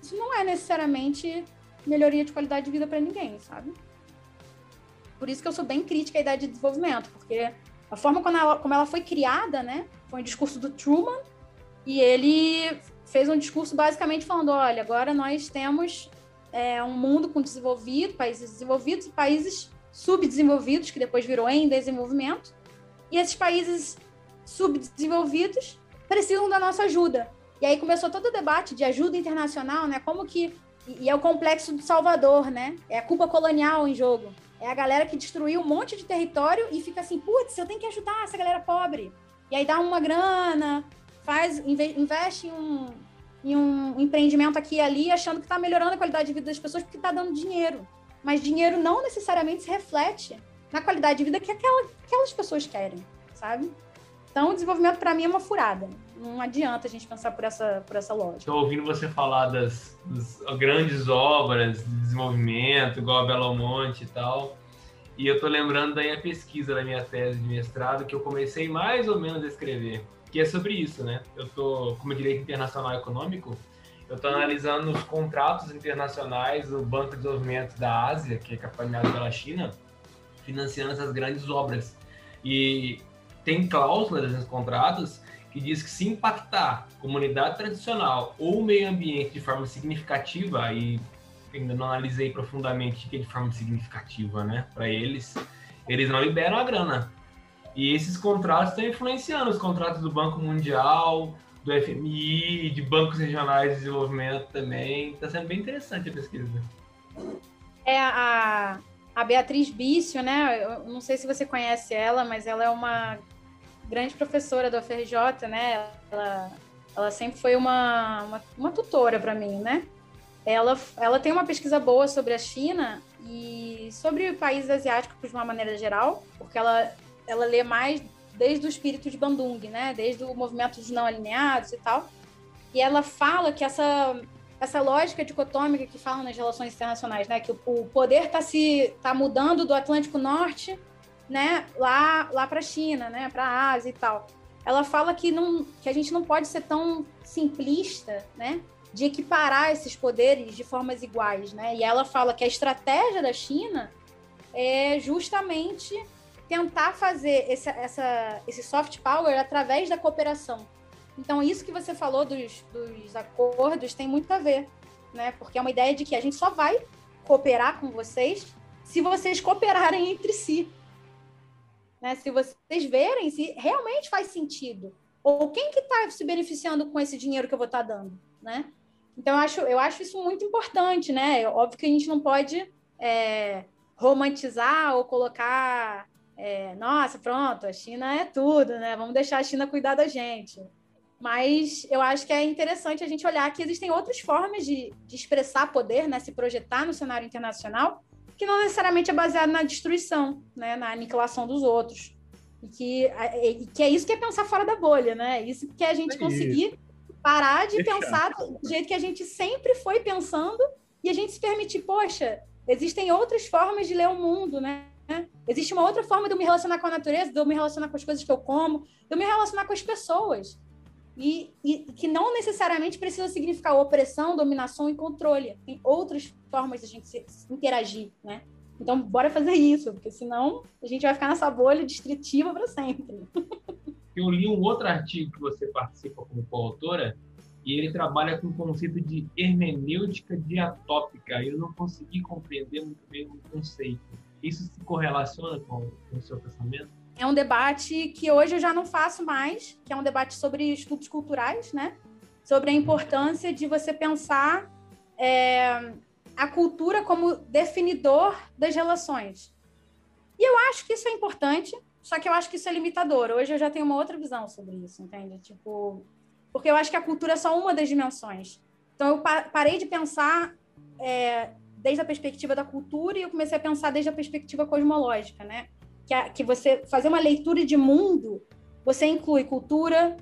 Isso não é necessariamente melhoria de qualidade de vida para ninguém, sabe? Por isso que eu sou bem crítica à ideia de desenvolvimento, porque a forma como ela, como ela foi criada, né, foi um discurso do Truman, e ele fez um discurso basicamente falando: olha, agora nós temos é, um mundo com desenvolvido, países desenvolvidos e países subdesenvolvidos, que depois virou em desenvolvimento, e esses países subdesenvolvidos precisam da nossa ajuda. E aí começou todo o debate de ajuda internacional, né? Como que e é o complexo do Salvador, né? É a culpa colonial em jogo. É a galera que destruiu um monte de território e fica assim, putz, eu tenho que ajudar essa galera pobre. E aí dá uma grana, faz, investe em um, em um empreendimento aqui e ali, achando que está melhorando a qualidade de vida das pessoas porque está dando dinheiro. Mas dinheiro não necessariamente se reflete na qualidade de vida que aquela, aquelas pessoas querem, sabe? Então, o desenvolvimento para mim é uma furada. Não adianta a gente pensar por essa, por essa lógica. Estou ouvindo você falar das, das, grandes obras de desenvolvimento, igual a Belo Monte e tal. E eu estou lembrando da minha pesquisa da minha tese de mestrado, que eu comecei mais ou menos a escrever, que é sobre isso, né? Eu estou, como direito internacional econômico, eu estou analisando os contratos internacionais do Banco de Desenvolvimento da Ásia, que é capitaneado pela China, financiando essas grandes obras. E tem cláusulas nesses contratos que diz que se impactar comunidade tradicional ou meio ambiente de forma significativa, e ainda não analisei profundamente que é de forma significativa, né, para eles, eles não liberam a grana. E esses contratos estão influenciando os contratos do Banco Mundial, do FMI, de bancos regionais de desenvolvimento também. Está sendo bem interessante a pesquisa. É a, a Beatriz Bício, né? Eu não sei se você conhece ela, mas ela é uma grande professora da UFRJ, né? Ela, ela sempre foi uma, uma, uma tutora para mim, né? Ela, ela tem uma pesquisa boa sobre a China e sobre países asiáticos de uma maneira geral, porque ela, ela lê mais desde o espírito de Bandung, né? Desde o movimento dos não alinhados e tal. E ela fala que essa essa lógica dicotômica que falam nas relações internacionais, né? Que o, poder está se tá mudando do Atlântico Norte, né? Lá lá para a China, né? Para a Ásia e tal. Ela fala que não que a gente não pode ser tão simplista, né? De equiparar esses poderes de formas iguais, né? E ela fala que a estratégia da China é justamente tentar fazer esse, essa, esse soft power através da cooperação, então, isso que você falou dos, dos acordos tem muito a ver, né? Porque é uma ideia de que a gente só vai cooperar com vocês se vocês cooperarem entre si. Né? Se vocês verem se realmente faz sentido. Ou quem que está se beneficiando com esse dinheiro que eu vou estar tá dando, né? Então, eu acho, eu acho isso muito importante, né? Óbvio que a gente não pode é, romantizar ou colocar, é, nossa, pronto, a China é tudo, né? Vamos deixar a China cuidar da gente. Mas eu acho que é interessante a gente olhar que existem outras formas de, de expressar poder, né? Se projetar no cenário internacional, que não necessariamente é baseado na destruição, né? Na aniquilação dos outros. E que, e que é isso que é pensar fora da bolha, né? Isso que é a gente é conseguir parar de pensar do jeito que a gente sempre foi pensando e a gente se permitir, poxa, existem outras formas de ler o mundo, né? Existe uma outra forma de eu me relacionar com a natureza, de eu me relacionar com as coisas que eu como, de eu me relacionar com as pessoas. E, e, que não necessariamente precisa significar opressão, dominação e controle. Tem outras formas de a gente se, se interagir, né? Então, bora fazer isso, porque senão a gente vai ficar nessa bolha distritiva para sempre. <laughs> Eu li um outro artigo que você participa como coautora, e ele trabalha com o conceito de hermenêutica diatópica. Eu não consegui compreender muito bem o conceito. Isso se correlaciona com, com o seu pensamento? É um debate que hoje eu já não faço mais, que é um debate sobre estudos culturais, né? Sobre a importância de você pensar é, a cultura como definidor das relações. E eu acho que isso é importante, só que eu acho que isso é limitador. Hoje eu já tenho uma outra visão sobre isso, entende? Tipo, porque eu acho que a cultura é só uma das dimensões. Então eu parei de pensar é, desde a perspectiva da cultura e eu comecei a pensar desde a perspectiva cosmológica, né? Que, a, que você fazer uma leitura de mundo, você inclui cultura,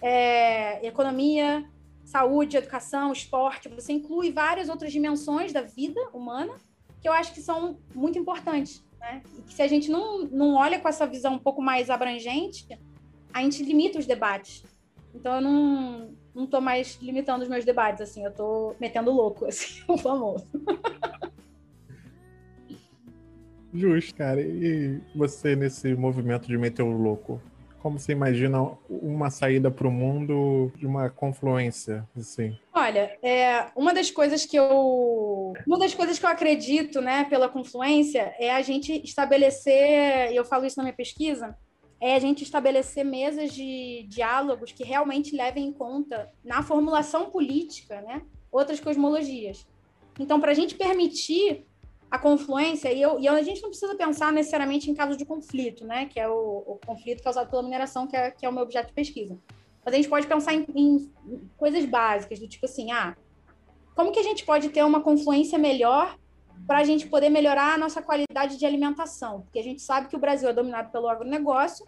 é, economia, saúde, educação, esporte, você inclui várias outras dimensões da vida humana que eu acho que são muito importantes. Né? E que se a gente não, não olha com essa visão um pouco mais abrangente, a gente limita os debates. Então eu não, não mais limitando os meus debates, assim, eu tô metendo louco, <laughs> assim, o famoso. Justo, cara. E você nesse movimento de meter o louco? Como você imagina uma saída para o mundo de uma confluência, assim? Olha, é, uma das coisas que eu, uma das coisas que eu acredito, né, pela confluência, é a gente estabelecer, e eu falo isso na minha pesquisa, é a gente estabelecer mesas de diálogos que realmente levem em conta na formulação política, né, outras cosmologias. Então, para a gente permitir a confluência, e, eu, e a gente não precisa pensar necessariamente em casos de conflito, né? Que é o, o conflito causado pela mineração, que é, que é o meu objeto de pesquisa. Mas a gente pode pensar em, em, coisas básicas, do tipo assim, ah, como que a gente pode ter uma confluência melhor para a gente poder melhorar a nossa qualidade de alimentação? Porque a gente sabe que o Brasil é dominado pelo agronegócio,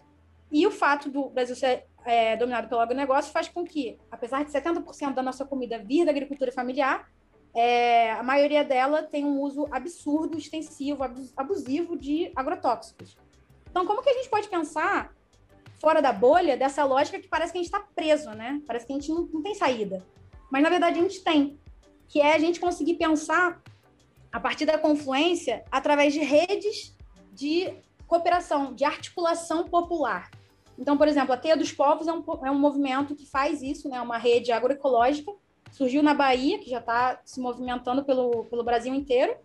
e o fato do Brasil ser é, dominado pelo agronegócio faz com que, apesar de 70% da nossa comida vir da agricultura familiar, é, a maioria dela tem um uso absurdo, extensivo, abusivo de agrotóxicos. Então, como que a gente pode pensar fora da bolha dessa lógica que parece que a gente está preso, né? Parece que a gente não, não tem saída. Mas, na verdade, a gente tem. Que é a gente conseguir pensar a partir da confluência através de redes de cooperação, de articulação popular. Então, por exemplo, a Teia dos Povos é um, é um movimento que faz isso, né? Uma rede agroecológica surgiu na Bahia, que já está se movimentando pelo, pelo Brasil inteiro,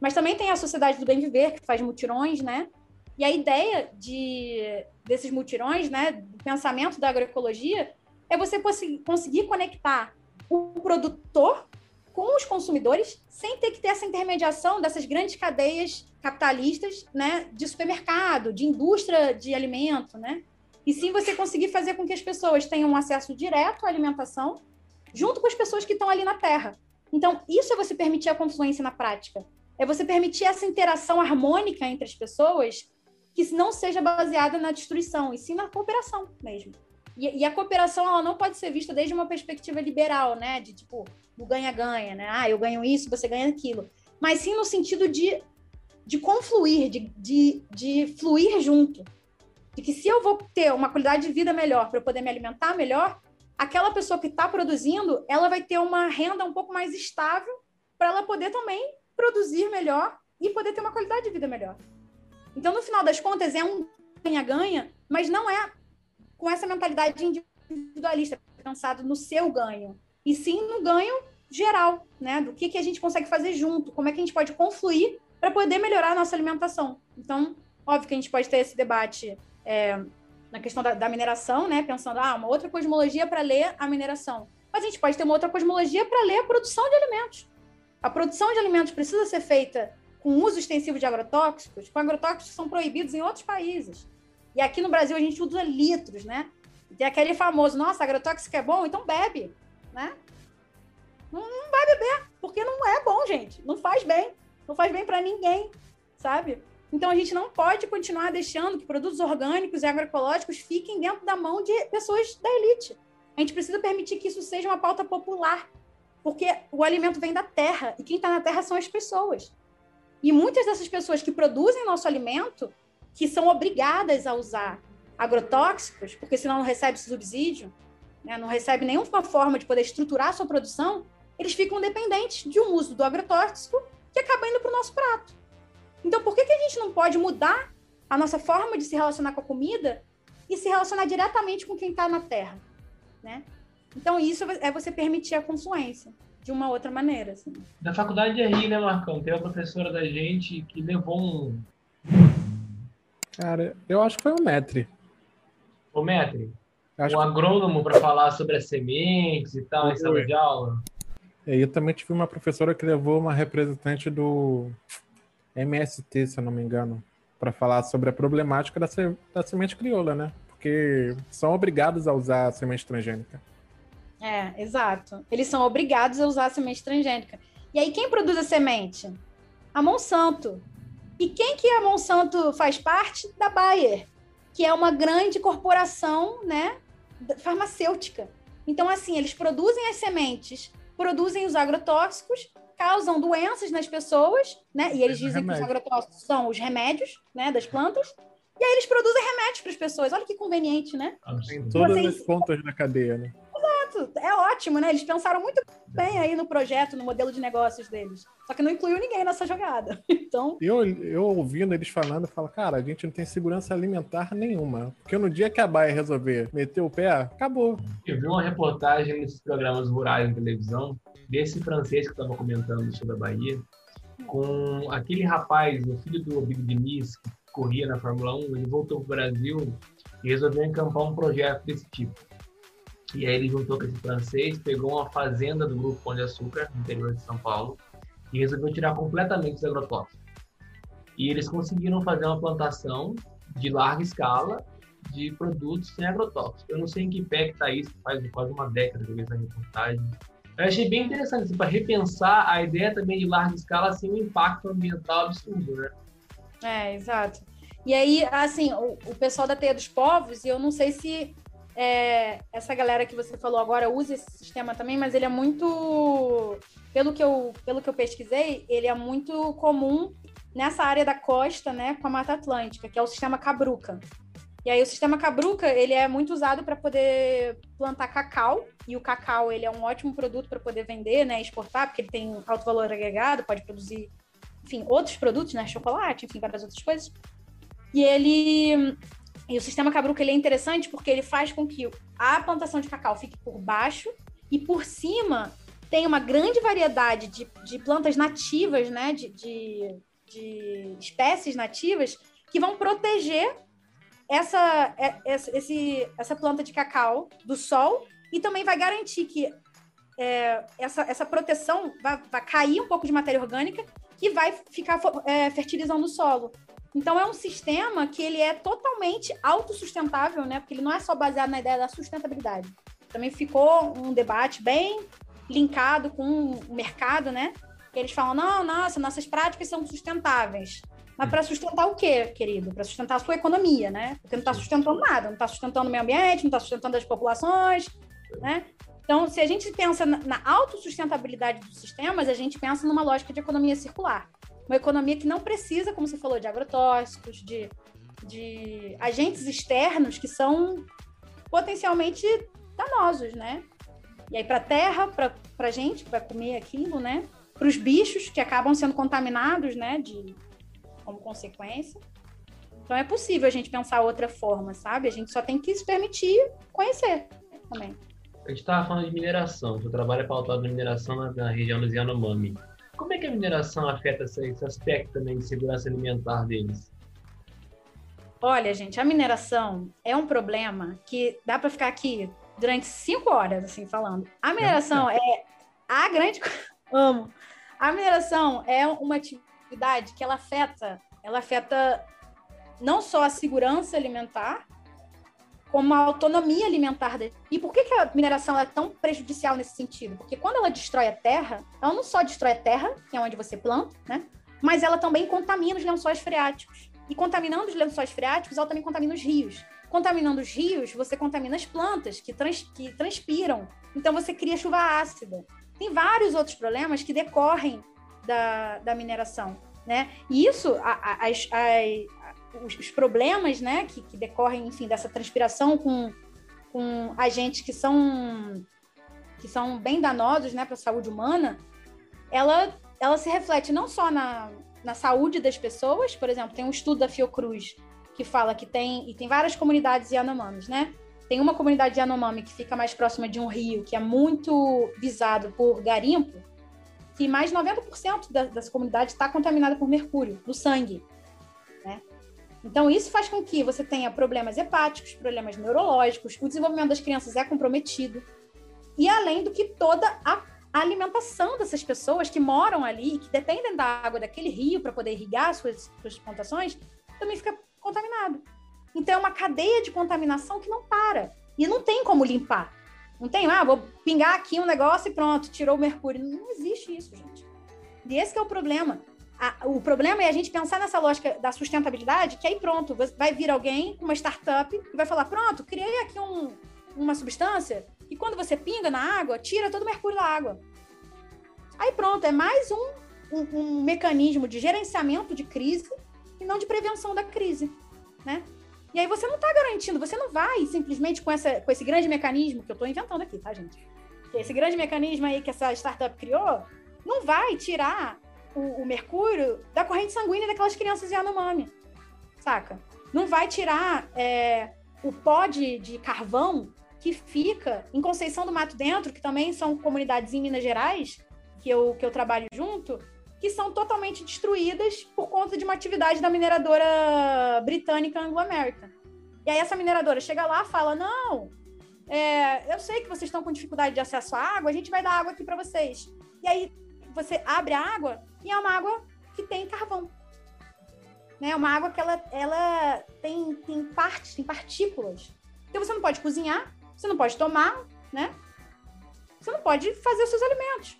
mas também tem a Sociedade do Bem Viver, que faz mutirões, né? E a ideia de, desses mutirões, né, do pensamento da agroecologia, é você conseguir conectar o produtor com os consumidores sem ter que ter essa intermediação dessas grandes cadeias capitalistas, né, de supermercado, de indústria de alimento, né? E sim você conseguir fazer com que as pessoas tenham acesso direto à alimentação junto com as pessoas que estão ali na Terra. Então, isso é você permitir a confluência na prática. É você permitir essa interação harmônica entre as pessoas que não seja baseada na destruição, e sim na cooperação mesmo. E, e, a cooperação ela não pode ser vista desde uma perspectiva liberal, né? De tipo, do ganha-ganha, né? Ah, eu ganho isso, você ganha aquilo. Mas sim no sentido de, de confluir, de, de, de fluir junto. De que se eu vou ter uma qualidade de vida melhor para eu poder me alimentar melhor, aquela pessoa que está produzindo, ela vai ter uma renda um pouco mais estável para ela poder também produzir melhor e poder ter uma qualidade de vida melhor. Então, no final das contas, é um ganha-ganha, mas não é com essa mentalidade individualista, pensado no seu ganho, e sim no ganho geral, né? Do que, que a gente consegue fazer junto, como é que a gente pode confluir para poder melhorar a nossa alimentação. Então, óbvio que a gente pode ter esse debate é, na questão da, da, mineração, né? Pensando, ah, uma outra cosmologia para ler a mineração. mas a gente pode ter uma outra cosmologia para ler a produção de alimentos. A produção de alimentos precisa ser feita com uso extensivo de agrotóxicos, com agrotóxicos que são proibidos em outros países. E aqui no Brasil a gente usa litros, né? Tem aquele famoso, nossa, agrotóxico é bom, então bebe, né? Não, não vai beber, porque não é bom, gente. Não faz bem. Não faz bem para ninguém, sabe? Então a gente não pode continuar deixando que produtos orgânicos e agroecológicos fiquem dentro da mão de pessoas da elite. A gente precisa permitir que isso seja uma pauta popular, porque o alimento vem da terra e quem está na terra são as pessoas. E muitas dessas pessoas que produzem nosso alimento, que são obrigadas a usar agrotóxicos, porque senão não recebe subsídio, né, não recebe nenhuma forma de poder estruturar a sua produção, eles ficam dependentes de um uso do agrotóxico que acaba indo para o nosso prato. Então, por que, que a gente não pode mudar a nossa forma de se relacionar com a comida e se relacionar diretamente com quem está na terra? né? Então, isso é você permitir a confluência de uma outra maneira. Assim. Na faculdade de RI, né, Marcão? Tem uma professora da gente que levou um. Cara, eu acho que foi o Metri. O Metri? Um agrônomo para falar sobre as sementes e tal, em sala de aula? E eu também tive uma professora que levou uma representante do MST, se eu não me engano, para falar sobre a problemática da, da semente crioula, né? porque são obrigados a usar a semente transgênica. É, exato. Eles são obrigados a usar a semente transgênica. E aí, quem produz a semente? A Monsanto. E quem que a Monsanto faz parte? Da Bayer, que é uma grande corporação, né, farmacêutica. Então, assim, eles produzem as sementes, produzem os agrotóxicos, causam doenças nas pessoas, né? E eles dizem remédio. que os agrotóxicos são os remédios, né, das plantas. E aí eles produzem remédios para as pessoas. Olha que conveniente, né? Em todas Vocês... as pontas da cadeia, né? É ótimo, né? Eles pensaram muito bem aí no projeto, no modelo de negócios deles. Só que não incluiu ninguém nessa jogada. <laughs> Então. Eu, eu ouvindo eles falando, eu falo, cara, a gente não tem segurança alimentar nenhuma. Porque no dia que a Baia resolver meter o pé, acabou. Eu vi uma reportagem nesses programas rurais de televisão desse francês que estava comentando sobre a Bahia, com aquele rapaz, o filho do Big Denis, que corria na Fórmula 1, ele voltou para o Brasil e resolveu encampar um projeto desse tipo. E aí ele juntou com esse francês, pegou uma fazenda do Grupo Pão de Açúcar, no interior de São Paulo, e resolveu tirar completamente os agrotóxicos. E eles conseguiram fazer uma plantação de larga escala de produtos sem agrotóxicos. Eu não sei em que pé que está isso, faz quase uma década que eu vi essa reportagem. Eu achei bem interessante, assim, para repensar a ideia também de larga escala sem um impacto ambiental absurdo, né? É, exato. E aí, assim, o, o pessoal da Teia dos Povos, e eu não sei se é, essa galera que você falou agora usa esse sistema também, mas ele é muito. Pelo que, eu, pelo que eu pesquisei, ele é muito comum nessa área da costa, né, com a Mata Atlântica, que é o sistema Cabruca. E aí o sistema Cabruca, ele é muito usado para poder plantar cacau, e o cacau, ele é um ótimo produto para poder vender, né, exportar, porque ele tem alto valor agregado, pode produzir enfim, outros produtos, né? Chocolate, enfim, várias outras coisas. E ele. E o sistema Cabruca ele é interessante porque ele faz com que a plantação de cacau fique por baixo e por cima tem uma grande variedade de, de plantas nativas, né? De, de, de espécies nativas que vão proteger essa, é, essa, esse, essa planta de cacau do sol e também vai garantir que é, essa, essa proteção vai, vai cair um pouco de matéria orgânica que vai ficar é, fertilizando o solo. Então é um sistema que ele é totalmente autossustentável, né? Porque ele não é só baseado na ideia da sustentabilidade. Também ficou um debate bem linkado com o mercado, né? Eles falam: "Não, nossa, nossas práticas são sustentáveis". Mas para sustentar o quê, querido? Para sustentar a sua economia, né? Porque não está sustentando nada, não está sustentando o meio ambiente, não está sustentando as populações, né? Então, se a gente pensa na autossustentabilidade dos sistemas, a gente pensa numa lógica de economia circular. Uma economia que não precisa, como você falou, de agrotóxicos, de, de agentes externos que são potencialmente danosos, né? E aí, para a terra, para a gente, para comer aquilo, né? Para os bichos que acabam sendo contaminados, né? De, como consequência. Então, é possível a gente pensar outra forma, sabe? A gente só tem que se permitir conhecer também. A gente estava falando de mineração. Seu trabalho é pautado na mineração na, na região dos Yanomami. Como é que a mineração afeta esse, aspecto também de segurança alimentar deles? Olha, gente, a mineração é um problema que dá para ficar aqui durante cinco horas, assim, falando. A mineração é a grande. <laughs> Amo. A mineração é uma atividade que ela afeta, ela afeta não só a segurança alimentar, como a autonomia alimentar. E por que, a mineração é tão prejudicial nesse sentido? Porque quando ela destrói a terra, ela não só destrói a terra, que é onde você planta, né? Mas ela também contamina os lençóis freáticos. E contaminando os lençóis freáticos, ela também contamina os rios. Contaminando os rios, você contamina as plantas que, trans, que transpiram. Então você cria chuva ácida. Tem vários outros problemas que decorrem da, da mineração. Né? E isso, a, a, a, os, os problemas né, que, que, decorrem, enfim, dessa transpiração com, com agentes que são, que são bem danosos né, para a saúde humana, ela, ela se reflete não só na, na saúde das pessoas, por exemplo, tem um estudo da Fiocruz que fala que tem, e tem várias comunidades Yanomamis, né? Tem uma comunidade Yanomami que fica mais próxima de um rio, que é muito visado por garimpo, que mais de 90% da, das comunidades está contaminada por mercúrio no sangue. Então, isso faz com que você tenha problemas hepáticos, problemas neurológicos, o desenvolvimento das crianças é comprometido. E além do que toda a alimentação dessas pessoas que moram ali, que dependem da água daquele rio para poder irrigar suas, suas plantações, também fica contaminado. Então, é uma cadeia de contaminação que não para. E não tem como limpar. Não tem, ah, vou pingar aqui um negócio e pronto, tirou o mercúrio. Não existe isso, gente. E esse é o problema a, o problema é a gente pensar nessa lógica da sustentabilidade, que aí pronto, vai vir alguém, uma startup, e vai falar: pronto, criei aqui um, uma substância e quando você pinga na água, tira todo o mercúrio da água. Aí pronto, é mais um, um, um mecanismo de gerenciamento de crise e não de prevenção da crise, né? E aí você não está garantindo, você não vai simplesmente com, essa, com esse grande mecanismo que eu estou inventando aqui, tá, gente? Esse grande mecanismo aí que essa startup criou, não vai tirar o, o mercúrio da corrente sanguínea daquelas crianças Yanomami, saca? Não vai tirar é, o pó de, de carvão que fica em Conceição do Mato Dentro, que também são comunidades em Minas Gerais, que eu, que eu trabalho junto, que são totalmente destruídas por conta de uma atividade da mineradora britânica Anglo-American. E aí essa mineradora chega lá fala: Não, é, eu sei que vocês estão com dificuldade de acesso à água, a gente vai dar água aqui para vocês. E aí você abre a água e é uma água que tem carvão. Né? É uma água que ela, ela tem, tem partes, tem partículas. Então você não pode cozinhar, você não pode tomar, né? Você não pode fazer os seus alimentos.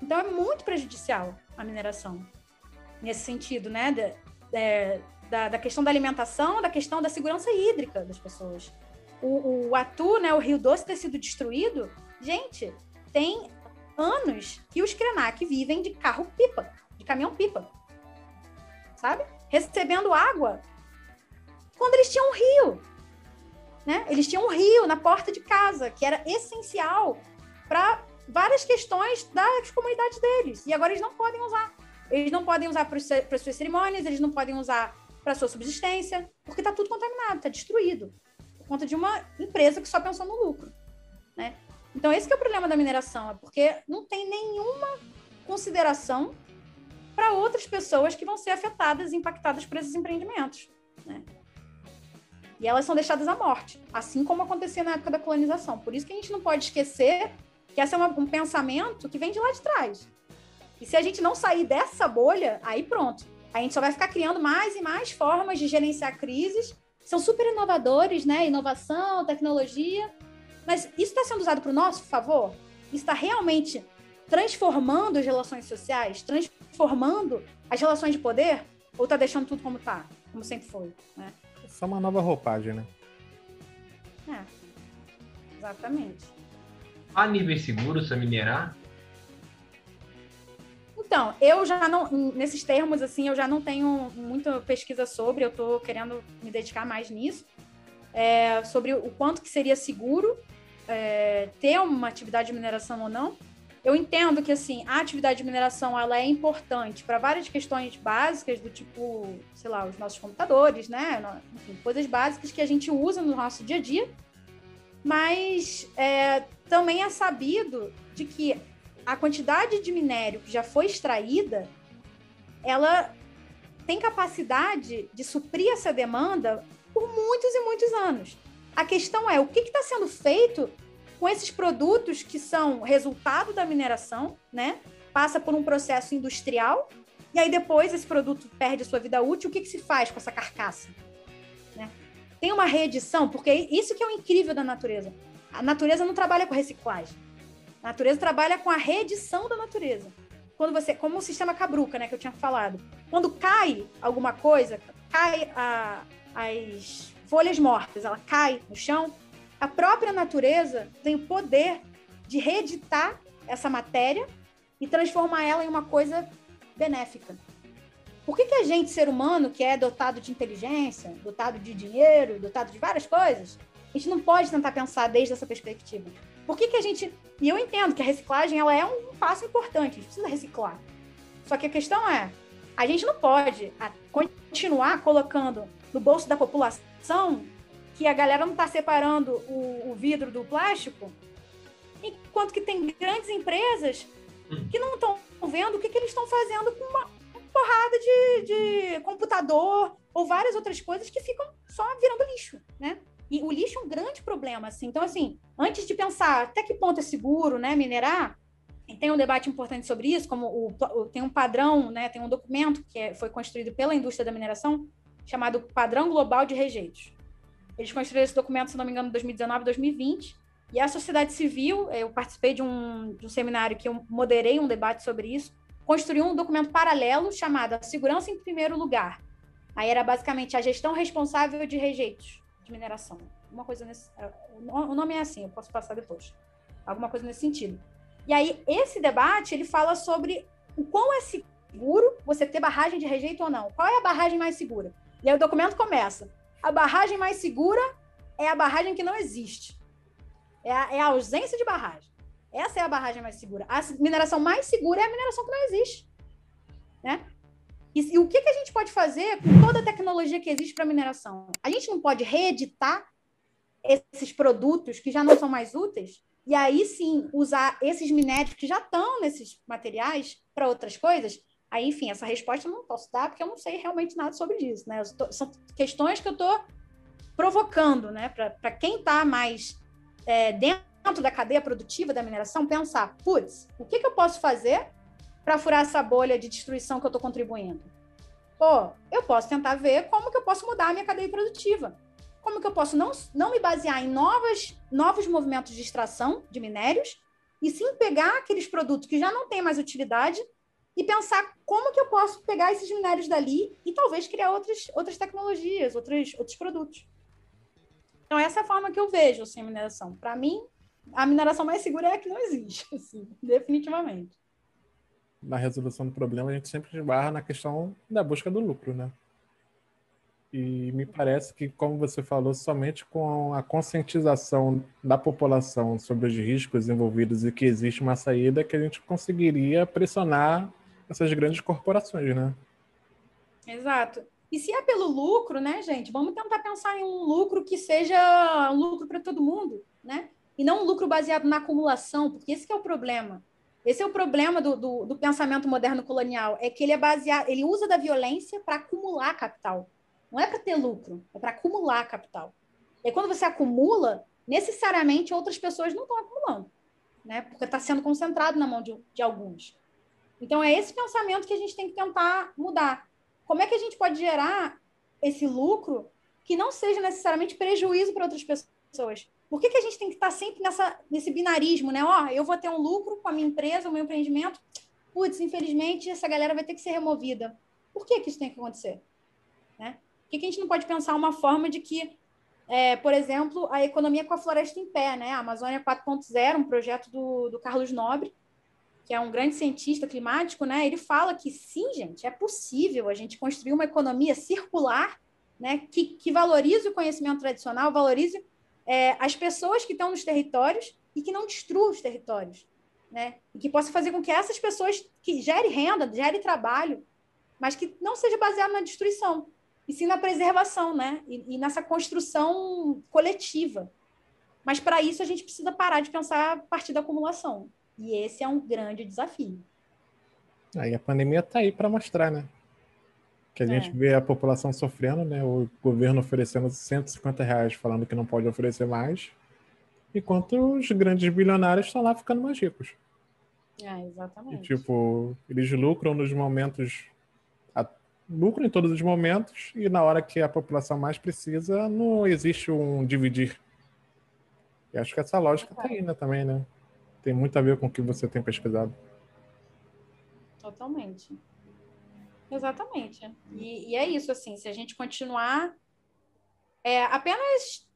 Então é muito prejudicial a mineração nesse sentido, né? De, de, da, da, questão da alimentação, da questão da segurança hídrica das pessoas. O, o Atu, né, o Rio Doce ter sido destruído, gente, tem anos que os Krenak vivem de carro-pipa, de caminhão-pipa. Sabe? Recebendo água quando eles tinham um rio. Né? Eles tinham um rio na porta de casa, que era essencial para várias questões das comunidades deles. E agora eles não podem usar. Eles não podem usar para suas cerimônias, eles não podem usar para sua subsistência, porque está tudo contaminado, está destruído. Por conta de uma empresa que só pensou no lucro. Né? Então, esse é o problema da mineração, é porque não tem nenhuma consideração para outras pessoas que vão ser afetadas e impactadas por esses empreendimentos. Né? E elas são deixadas à morte, assim como acontecia na época da colonização. Por isso que a gente não pode esquecer que esse é um pensamento que vem de lá de trás. E se a gente não sair dessa bolha, aí pronto. A gente só vai ficar criando mais e mais formas de gerenciar crises. São super inovadores, né? Inovação, tecnologia, mas isso está sendo usado para o nosso favor? Está realmente transformando as relações sociais, transformando as relações de poder? Ou está deixando tudo como está, como sempre foi? Né? É só uma nova roupagem, né? É, exatamente. Há níveis seguros para minerar? Então, eu já não, nesses termos, assim, eu já não tenho muita pesquisa sobre, eu estou querendo me dedicar mais nisso, é, sobre o quanto que seria seguro é, ter uma atividade de mineração ou não, eu entendo que assim a atividade de mineração ela é importante para várias questões básicas do tipo, sei lá, os nossos computadores, né, Enfim, coisas básicas que a gente usa no nosso dia a dia. Mas é, também é sabido de que a quantidade de minério que já foi extraída, ela tem capacidade de suprir essa demanda por muitos e muitos anos A questão é o que está sendo feito com esses produtos que são resultado da mineração, né? Passa por um processo industrial e aí depois esse produto perde sua vida útil. O que, que se faz com essa carcaça? Né? Tem uma reedição, porque isso que é o incrível da natureza. A natureza não trabalha com reciclagem. A natureza trabalha com a reedição da natureza. Quando você, como o sistema cabruca, né, que eu tinha falado, quando cai alguma coisa, cai a, as folhas mortas, ela cai no chão, a própria natureza tem o poder de reeditar essa matéria e transformar ela em uma coisa benéfica. Por que, que a gente, ser humano, que é dotado de inteligência, dotado de dinheiro, dotado de várias coisas, a gente não pode tentar pensar desde essa perspectiva? Por que, que a gente. E eu entendo que a reciclagem ela é um passo importante, a gente precisa reciclar. Só que a questão é: a gente não pode continuar colocando no bolso da população que a galera não está separando o, o, vidro do plástico, enquanto que tem grandes empresas hum. que não estão vendo o que, que eles estão fazendo com uma porrada de, de computador ou várias outras coisas que ficam só virando lixo, né? E o lixo é um grande problema, assim. Então, assim, antes de pensar até que ponto é seguro, né, minerar, tem um debate importante sobre isso, como o, o, tem um padrão, né, tem um documento que é, foi construído pela indústria da mineração, chamado Padrão Global de Rejeitos. Eles construíram esse documento, se não me engano, em 2019, 2020, e a sociedade civil, eu participei de um, de um seminário que eu moderei um debate sobre isso, construiu um documento paralelo chamado Segurança em Primeiro Lugar. Aí era basicamente a gestão responsável de rejeitos de mineração. Uma coisa nesse. O nome é assim, eu posso passar depois. Alguma coisa nesse sentido. E aí, esse debate, ele fala sobre o quão é seguro você ter barragem de rejeito ou não. Qual é a barragem mais segura? E aí o documento começa. A barragem mais segura é a barragem que não existe. É a, é a ausência de barragem. Essa é a barragem mais segura. A mineração mais segura é a mineração que não existe. Né? E, e, o que, que a gente pode fazer com toda a tecnologia que existe para mineração? A gente não pode reeditar esses produtos que já não são mais úteis e aí sim usar esses minérios que já estão nesses materiais para outras coisas? Aí, enfim, essa resposta eu não posso dar porque eu não sei realmente nada sobre isso. Né? Tô, são questões que eu estou provocando né? para quem está mais é, dentro da cadeia produtiva da mineração pensar: putz, o que, que eu posso fazer para furar essa bolha de destruição que eu estou contribuindo? Pô, eu posso tentar ver como que eu posso mudar a minha cadeia produtiva. Como que eu posso não, não me basear em novas, novos movimentos de extração de minérios, e sim pegar aqueles produtos que já não têm mais utilidade e pensar como que eu posso pegar esses minérios dali e talvez criar outras, outras tecnologias, outros, outros produtos. Então, essa é a forma que eu vejo assim, a mineração. Para mim, a mineração mais segura é a que não existe, <laughs> assim, definitivamente na resolução do problema, a gente sempre esbarra na questão da busca do lucro, né? E me parece que, como você falou, somente com a conscientização da população sobre os riscos envolvidos e que existe uma saída que a gente conseguiria pressionar essas grandes corporações, né? Exato. E se é pelo lucro, né, gente? Vamos tentar pensar em um lucro que seja um lucro para todo mundo, né? E não um lucro baseado na acumulação, porque esse é o problema. Esse é o problema do, do, do pensamento moderno colonial, é que ele é baseado, ele usa da violência para acumular capital. Não é para ter lucro, é para acumular capital. E quando você acumula, necessariamente outras pessoas não estão acumulando, né? Porque está sendo concentrado na mão de, de alguns. Então é esse pensamento que a gente tem que tentar mudar. Como é que a gente pode gerar esse lucro que não seja necessariamente prejuízo para outras pessoas? Por que, que a gente tem que estar sempre nessa, nesse binarismo, né? Ó, oh, eu vou ter um lucro com a minha empresa, o meu empreendimento. Putz, infelizmente, essa galera vai ter que ser removida. Por que, que isso tem que acontecer? Né? Por que, que a gente não pode pensar uma forma de que, é, por exemplo, a economia com a floresta em pé, né? A Amazônia 4.0, um projeto do, do Carlos Nobre, que é um grande cientista climático, né? Ele fala que sim, gente, é possível a gente construir uma economia circular, né? Que, que valorize o conhecimento tradicional, valorize é, as pessoas que estão nos territórios e que não destruam os territórios, né? E que possa fazer com que essas pessoas que gere renda, gere trabalho, mas que não seja baseado na destruição, e sim na preservação, né? E, e nessa construção coletiva. Mas para isso a gente precisa parar de pensar a partir da acumulação. E esse é um grande desafio. Aí a pandemia está aí para mostrar, né? Que a é. gente vê a população sofrendo, né? O governo oferecendo 150 reais, falando que não pode oferecer mais, enquanto os grandes bilionários estão lá ficando mais ricos. É, exatamente. E, tipo, eles lucram nos momentos. lucram em todos os momentos, e na hora que a população mais precisa, não existe um dividir. E acho que essa lógica está aí, né, também, né? Tem muito a ver com o que você tem pesquisado. Totalmente. Exatamente. E, e é isso, assim, se a gente continuar é, apenas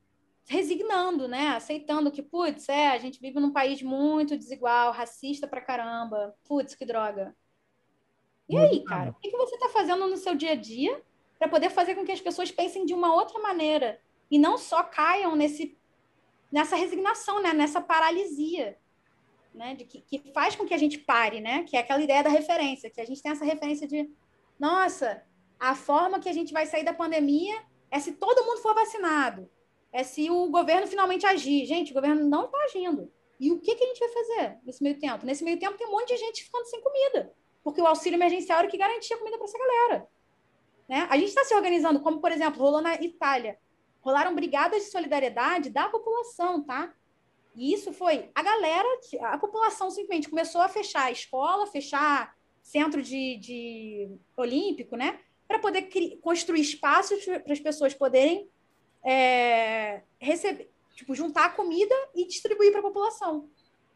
resignando, né? Aceitando que, putz, é, a gente vive num país muito desigual, racista pra caramba. Putz, que droga. E aí, cara, o que, que você está fazendo no seu dia a dia para poder fazer com que as pessoas pensem de uma outra maneira e não só caiam nesse, nessa resignação, né? Nessa paralisia, né? De que, que faz com que a gente pare, né? Que é aquela ideia da referência, que a gente tem essa referência de, nossa, a forma que a gente vai sair da pandemia é se todo mundo for vacinado é se o governo finalmente agir. Gente, o governo não está agindo. E o que, que a gente vai fazer nesse meio tempo? Nesse meio tempo tem um monte de gente ficando sem comida, porque o auxílio emergencial era o que garantia comida para essa galera. Né? A gente está se organizando, como, por exemplo, rolou na Itália. Rolaram brigadas de solidariedade da população, tá? E isso foi a galera, a população simplesmente começou a fechar a escola, fechar centro de, de olímpico, né? Para poder construir espaços para as pessoas poderem é, receber, tipo, juntar comida e distribuir para a população.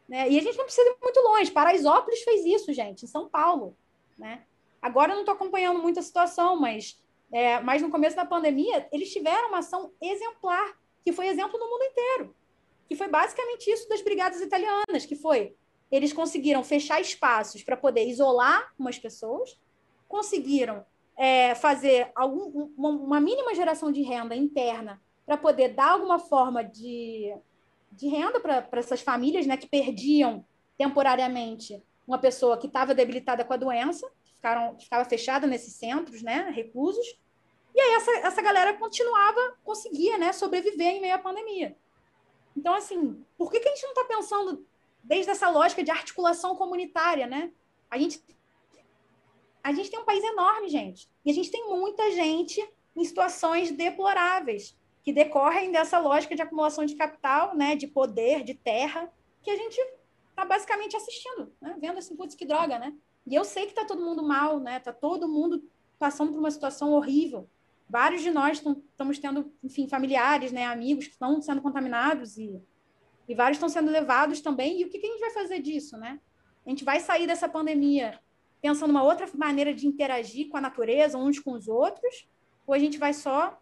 Né? E a gente não precisa ir muito longe. Paraisópolis fez isso, gente, em São Paulo. Né? Agora eu não estou acompanhando muito a situação, mas, é, mas no começo da pandemia, eles tiveram uma ação exemplar, que foi exemplo no mundo inteiro. Que foi basicamente isso das brigadas italianas, que foi eles conseguiram fechar espaços para poder isolar umas pessoas, conseguiram é, fazer algum, uma, uma, mínima geração de renda interna para poder dar alguma forma de, de renda para essas famílias né, que perdiam temporariamente uma pessoa que estava debilitada com a doença, que ficaram, ficava fechada nesses centros, né, reclusos. E aí essa, essa galera continuava, conseguia né, sobreviver em meio à pandemia. Então, assim, por que, que a gente não está pensando desde essa lógica de articulação comunitária, né? A gente a gente tem um país enorme, gente. E a gente tem muita gente em situações deploráveis, que decorrem dessa lógica de acumulação de capital, né, de poder, de terra, que a gente está basicamente assistindo, né, vendo assim, putz, que droga, né? E eu sei que está todo mundo mal, né? Está todo mundo passando por uma situação horrível. Vários de nós estamos tendo, enfim, familiares, né, amigos que estão sendo contaminados e, e vários estão sendo levados também. E o que, que a gente vai fazer disso, né? A gente vai sair dessa pandemia pensando uma outra maneira de interagir com a natureza, uns com os outros, ou a gente vai só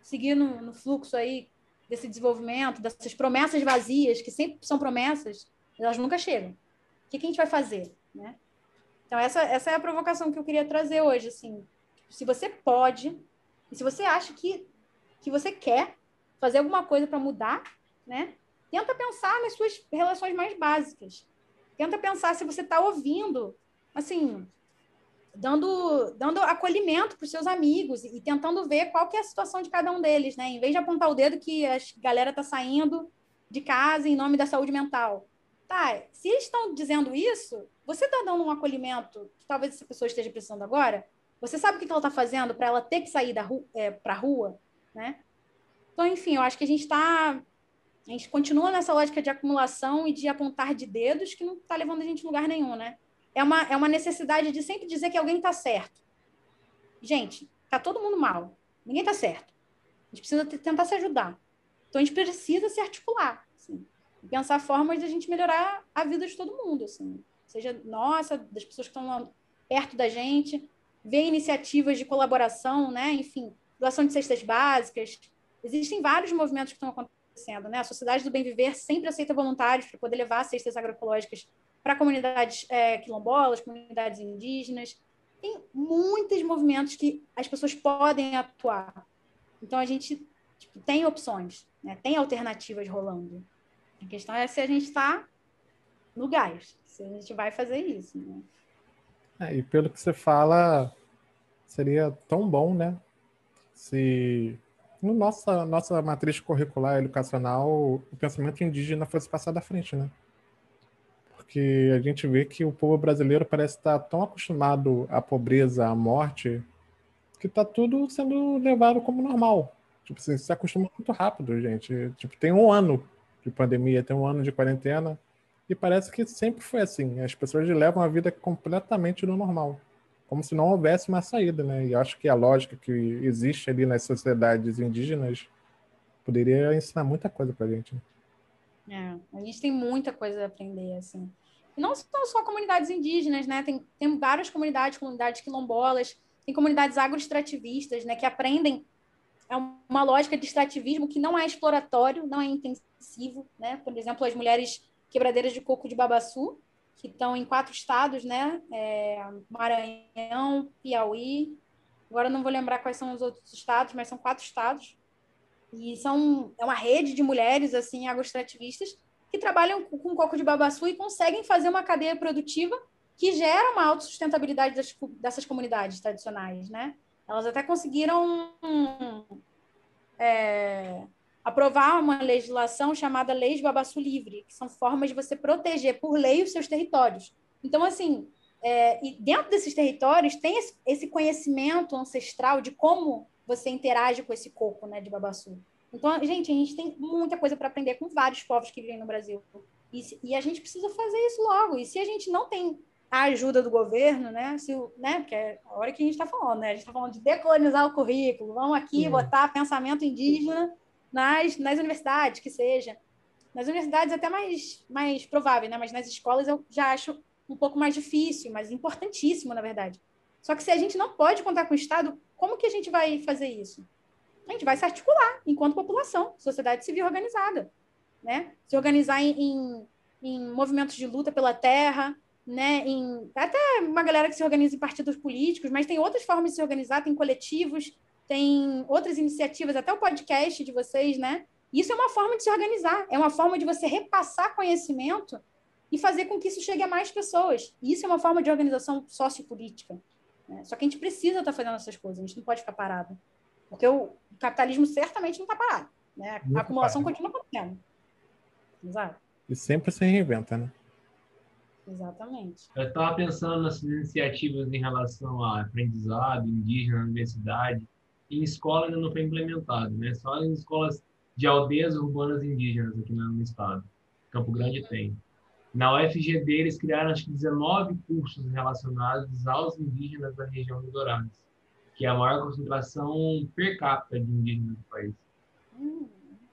seguir no, no fluxo aí desse desenvolvimento, dessas promessas vazias, que sempre são promessas, elas nunca chegam. O que, que a gente vai fazer, né? Então, essa, essa é a provocação que eu queria trazer hoje, assim. Se você pode, e se você acha que, que você quer fazer alguma coisa para mudar, né? Tenta pensar nas suas relações mais básicas. Tenta pensar se você está ouvindo assim, dando, dando acolhimento para os seus amigos e, tentando ver qual que é a situação de cada um deles, né? Em vez de apontar o dedo que a galera tá saindo de casa em nome da saúde mental. Tá, se eles estão dizendo isso, você está dando um acolhimento que talvez essa pessoa esteja precisando agora? Você sabe o que ela está fazendo para ela ter que sair é, para a rua, né? Então, enfim, eu acho que a gente está a gente continua nessa lógica de acumulação e de apontar de dedos que não está levando a gente a lugar nenhum, né? é uma, é uma necessidade de sempre dizer que alguém está certo. Gente, está todo mundo mal. Ninguém está certo. A gente precisa tentar se ajudar. Então, a gente precisa se articular. Assim, pensar formas de a gente melhorar a vida de todo mundo. Assim, seja nossa, das pessoas que estão perto da gente, ver iniciativas de colaboração, né? enfim, doação de cestas básicas. Existem vários movimentos que estão acontecendo. Né? A Sociedade do Bem Viver sempre aceita voluntários para poder levar cestas agroecológicas para comunidades é, quilombolas, comunidades indígenas. Tem muitos movimentos que as pessoas podem atuar. Então, a gente tipo, tem opções, né? tem alternativas rolando. A questão é se a gente está no gás, se a gente vai fazer isso. Né? É, e pelo que você fala, seria tão bom, né? Se no nossa, nossa matriz curricular educacional o pensamento indígena fosse passado à frente, né? porque a gente vê que o povo brasileiro parece estar tão acostumado à pobreza, à morte, que tá tudo sendo levado como normal. Tipo assim, se acostuma muito rápido, gente. Tipo, tem um ano de pandemia, tem um ano de quarentena, e parece que sempre foi assim. As pessoas levam a vida completamente no normal, como se não houvesse uma saída, né? E acho que a lógica que existe ali nas sociedades indígenas poderia ensinar muita coisa pra gente. Né? É, a gente tem muita coisa a aprender, assim. E não são só comunidades indígenas, né? Tem, tem várias comunidades, comunidades quilombolas, tem comunidades agroextrativistas, né? Que aprendem é uma lógica de extrativismo que não é exploratório, não é intensivo, né? Por exemplo, as mulheres quebradeiras de coco de Babaçu, que estão em quatro estados, né? É, Maranhão, Piauí. Agora não vou lembrar quais são os outros estados, mas são quatro estados. E são é uma rede de mulheres assim agroextrativistas que trabalham com coco de babaçu e conseguem fazer uma cadeia produtiva que gera uma autossustentabilidade das, dessas comunidades tradicionais, né? Elas até conseguiram é, aprovar uma legislação chamada Lei de Babaçu Livre, que são formas de você proteger por lei os seus territórios. Então, assim, é, e dentro desses territórios tem esse conhecimento ancestral de como você interage com esse coco né, de babaçu. Então, gente, a gente tem muita coisa para aprender com vários povos que vivem no Brasil. E, e, a gente precisa fazer isso logo. E se a gente não tem a ajuda do governo, né? Se, né porque é a hora que a gente está falando, né? A gente está falando de decolonizar o currículo. Vamos aqui botar pensamento indígena nas, nas universidades, que seja. Nas universidades é até mais, mais provável, né? Mas nas escolas eu já acho um pouco mais difícil, mas importantíssimo, na verdade. Só que se a gente não pode contar com o Estado, como que a gente vai fazer isso? A gente vai se articular enquanto população, sociedade civil organizada, né? Se organizar em, em, em movimentos de luta pela terra, né? Em, até uma galera que se organiza em partidos políticos, mas tem outras formas de se organizar, tem coletivos, tem outras iniciativas, até o podcast de vocês, né? Isso é uma forma de se organizar, é uma forma de você repassar conhecimento e fazer com que isso chegue a mais pessoas. Isso é uma forma de organização sociopolítica. Né? Só que a gente precisa estar tá fazendo essas coisas, a gente não pode ficar parado. Porque o capitalismo certamente não está parado. Né? A acumulação continua acontecendo. Exato. E sempre se reinventa, né? Exatamente. Eu estava pensando nas iniciativas em relação a aprendizado indígena na universidade. Em escola ainda não foi implementado, né? Só em escolas de aldeias urbanas indígenas aqui no estado. Campo Grande tem. Na UFGD, eles criaram acho que 19 cursos relacionados aos indígenas da região do Dourados, que é a maior concentração per capita de indígenas do país. Hum,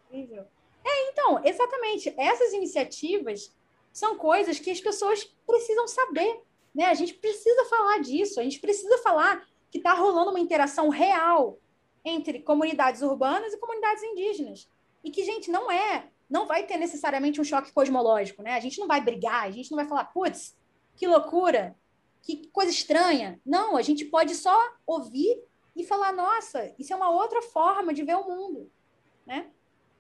incrível. É, então, exatamente. Essas iniciativas são coisas que as pessoas precisam saber. Né? A gente precisa falar disso, a gente precisa falar que está rolando uma interação real entre comunidades urbanas e comunidades indígenas. E que, gente, não é não vai ter necessariamente um choque cosmológico, né? A gente não vai brigar, a gente não vai falar, putz, que loucura, que coisa estranha. Não, a gente pode só ouvir e falar, nossa, isso é uma outra forma de ver o mundo, né?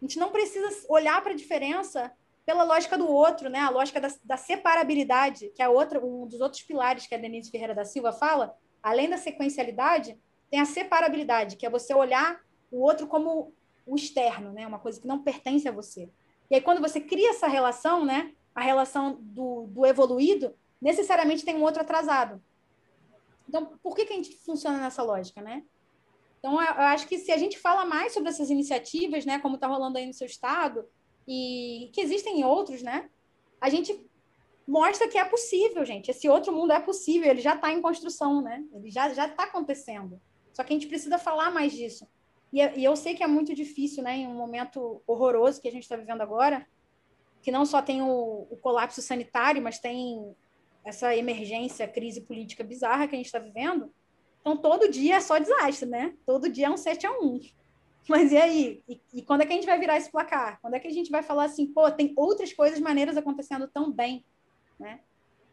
A gente não precisa olhar para a diferença pela lógica do outro, né? A lógica da, da, separabilidade, que é outra, um dos outros pilares que a Denise Ferreira da Silva fala, além da sequencialidade, tem a separabilidade, que é você olhar o outro como o externo, né? Uma coisa que não pertence a você. E aí, quando você cria essa relação, né, a relação do, do evoluído, necessariamente tem um outro atrasado. Então, por que, que a gente funciona nessa lógica, né? Então, eu, acho que se a gente fala mais sobre essas iniciativas, né, como está rolando aí no seu estado, e que existem outros, né, a gente mostra que é possível, gente. Esse outro mundo é possível, ele já está em construção, né? Ele já está acontecendo. Só que a gente precisa falar mais disso. E, e eu sei que é muito difícil, né, em um momento horroroso que a gente está vivendo agora, que não só tem o, o, colapso sanitário, mas tem essa emergência, crise política bizarra que a gente está vivendo. Então, todo dia é só desastre, né? Todo dia é um 7 a 1. Mas e aí? E, e, quando é que a gente vai virar esse placar? Quando é que a gente vai falar assim, pô, tem outras coisas maneiras acontecendo tão bem, né?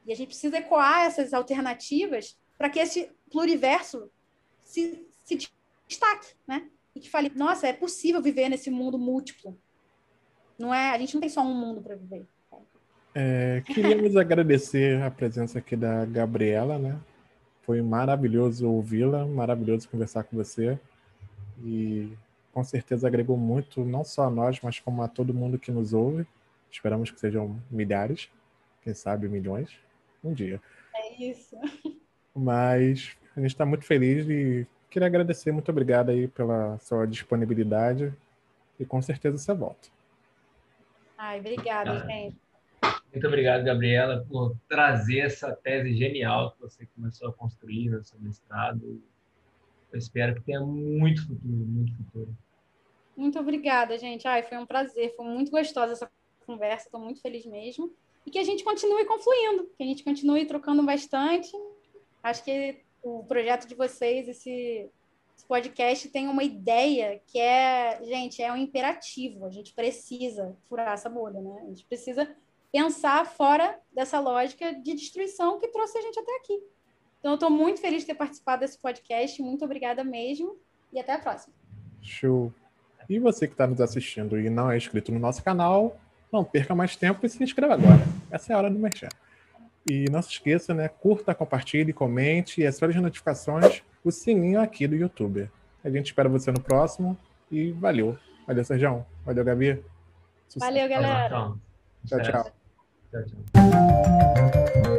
E a gente precisa ecoar essas alternativas para que esse pluriverso se, se destaque, né? e que fale, nossa, é possível viver nesse mundo múltiplo. Não é, a gente não tem só um mundo para viver. É, queríamos <laughs> agradecer a presença aqui da Gabriela, né? Foi maravilhoso ouvi-la, maravilhoso conversar com você. E com certeza agregou muito, não só a nós, mas como a todo mundo que nos ouve. Esperamos que sejam milhares, quem sabe milhões, um dia. É isso. Mas a gente está muito feliz e queria agradecer, muito obrigado aí pela sua disponibilidade e com certeza você volta. Ai, obrigada, ah, gente. Muito obrigado, Gabriela, por trazer essa tese genial que você começou a construir no seu mestrado. Eu espero que tenha muito futuro, muito futuro. Muito obrigada, gente. Ai, foi um prazer, foi muito gostosa essa conversa, estou muito feliz mesmo. E que a gente continue confluindo, que a gente continue trocando bastante. Acho que o projeto de vocês, esse, esse podcast, tem uma ideia que é, gente, é um imperativo. A gente precisa furar essa bolha, né? A gente precisa pensar fora dessa lógica de destruição que trouxe a gente até aqui. Então, eu estou muito feliz de ter participado desse podcast. Muito obrigada mesmo. E até a próxima. Show. E você que está nos assistindo e não é inscrito no nosso canal, não perca mais tempo e se inscreva agora. Essa é a hora do merchan. E não se esqueça, né? Curta, compartilhe, comente e ative as notificações, o sininho aqui do YouTube. A gente espera você no próximo e valeu. Valeu, Sérgio. Valeu, Gabi. Sucesso. Valeu, galera. Tchau, tchau. tchau, tchau.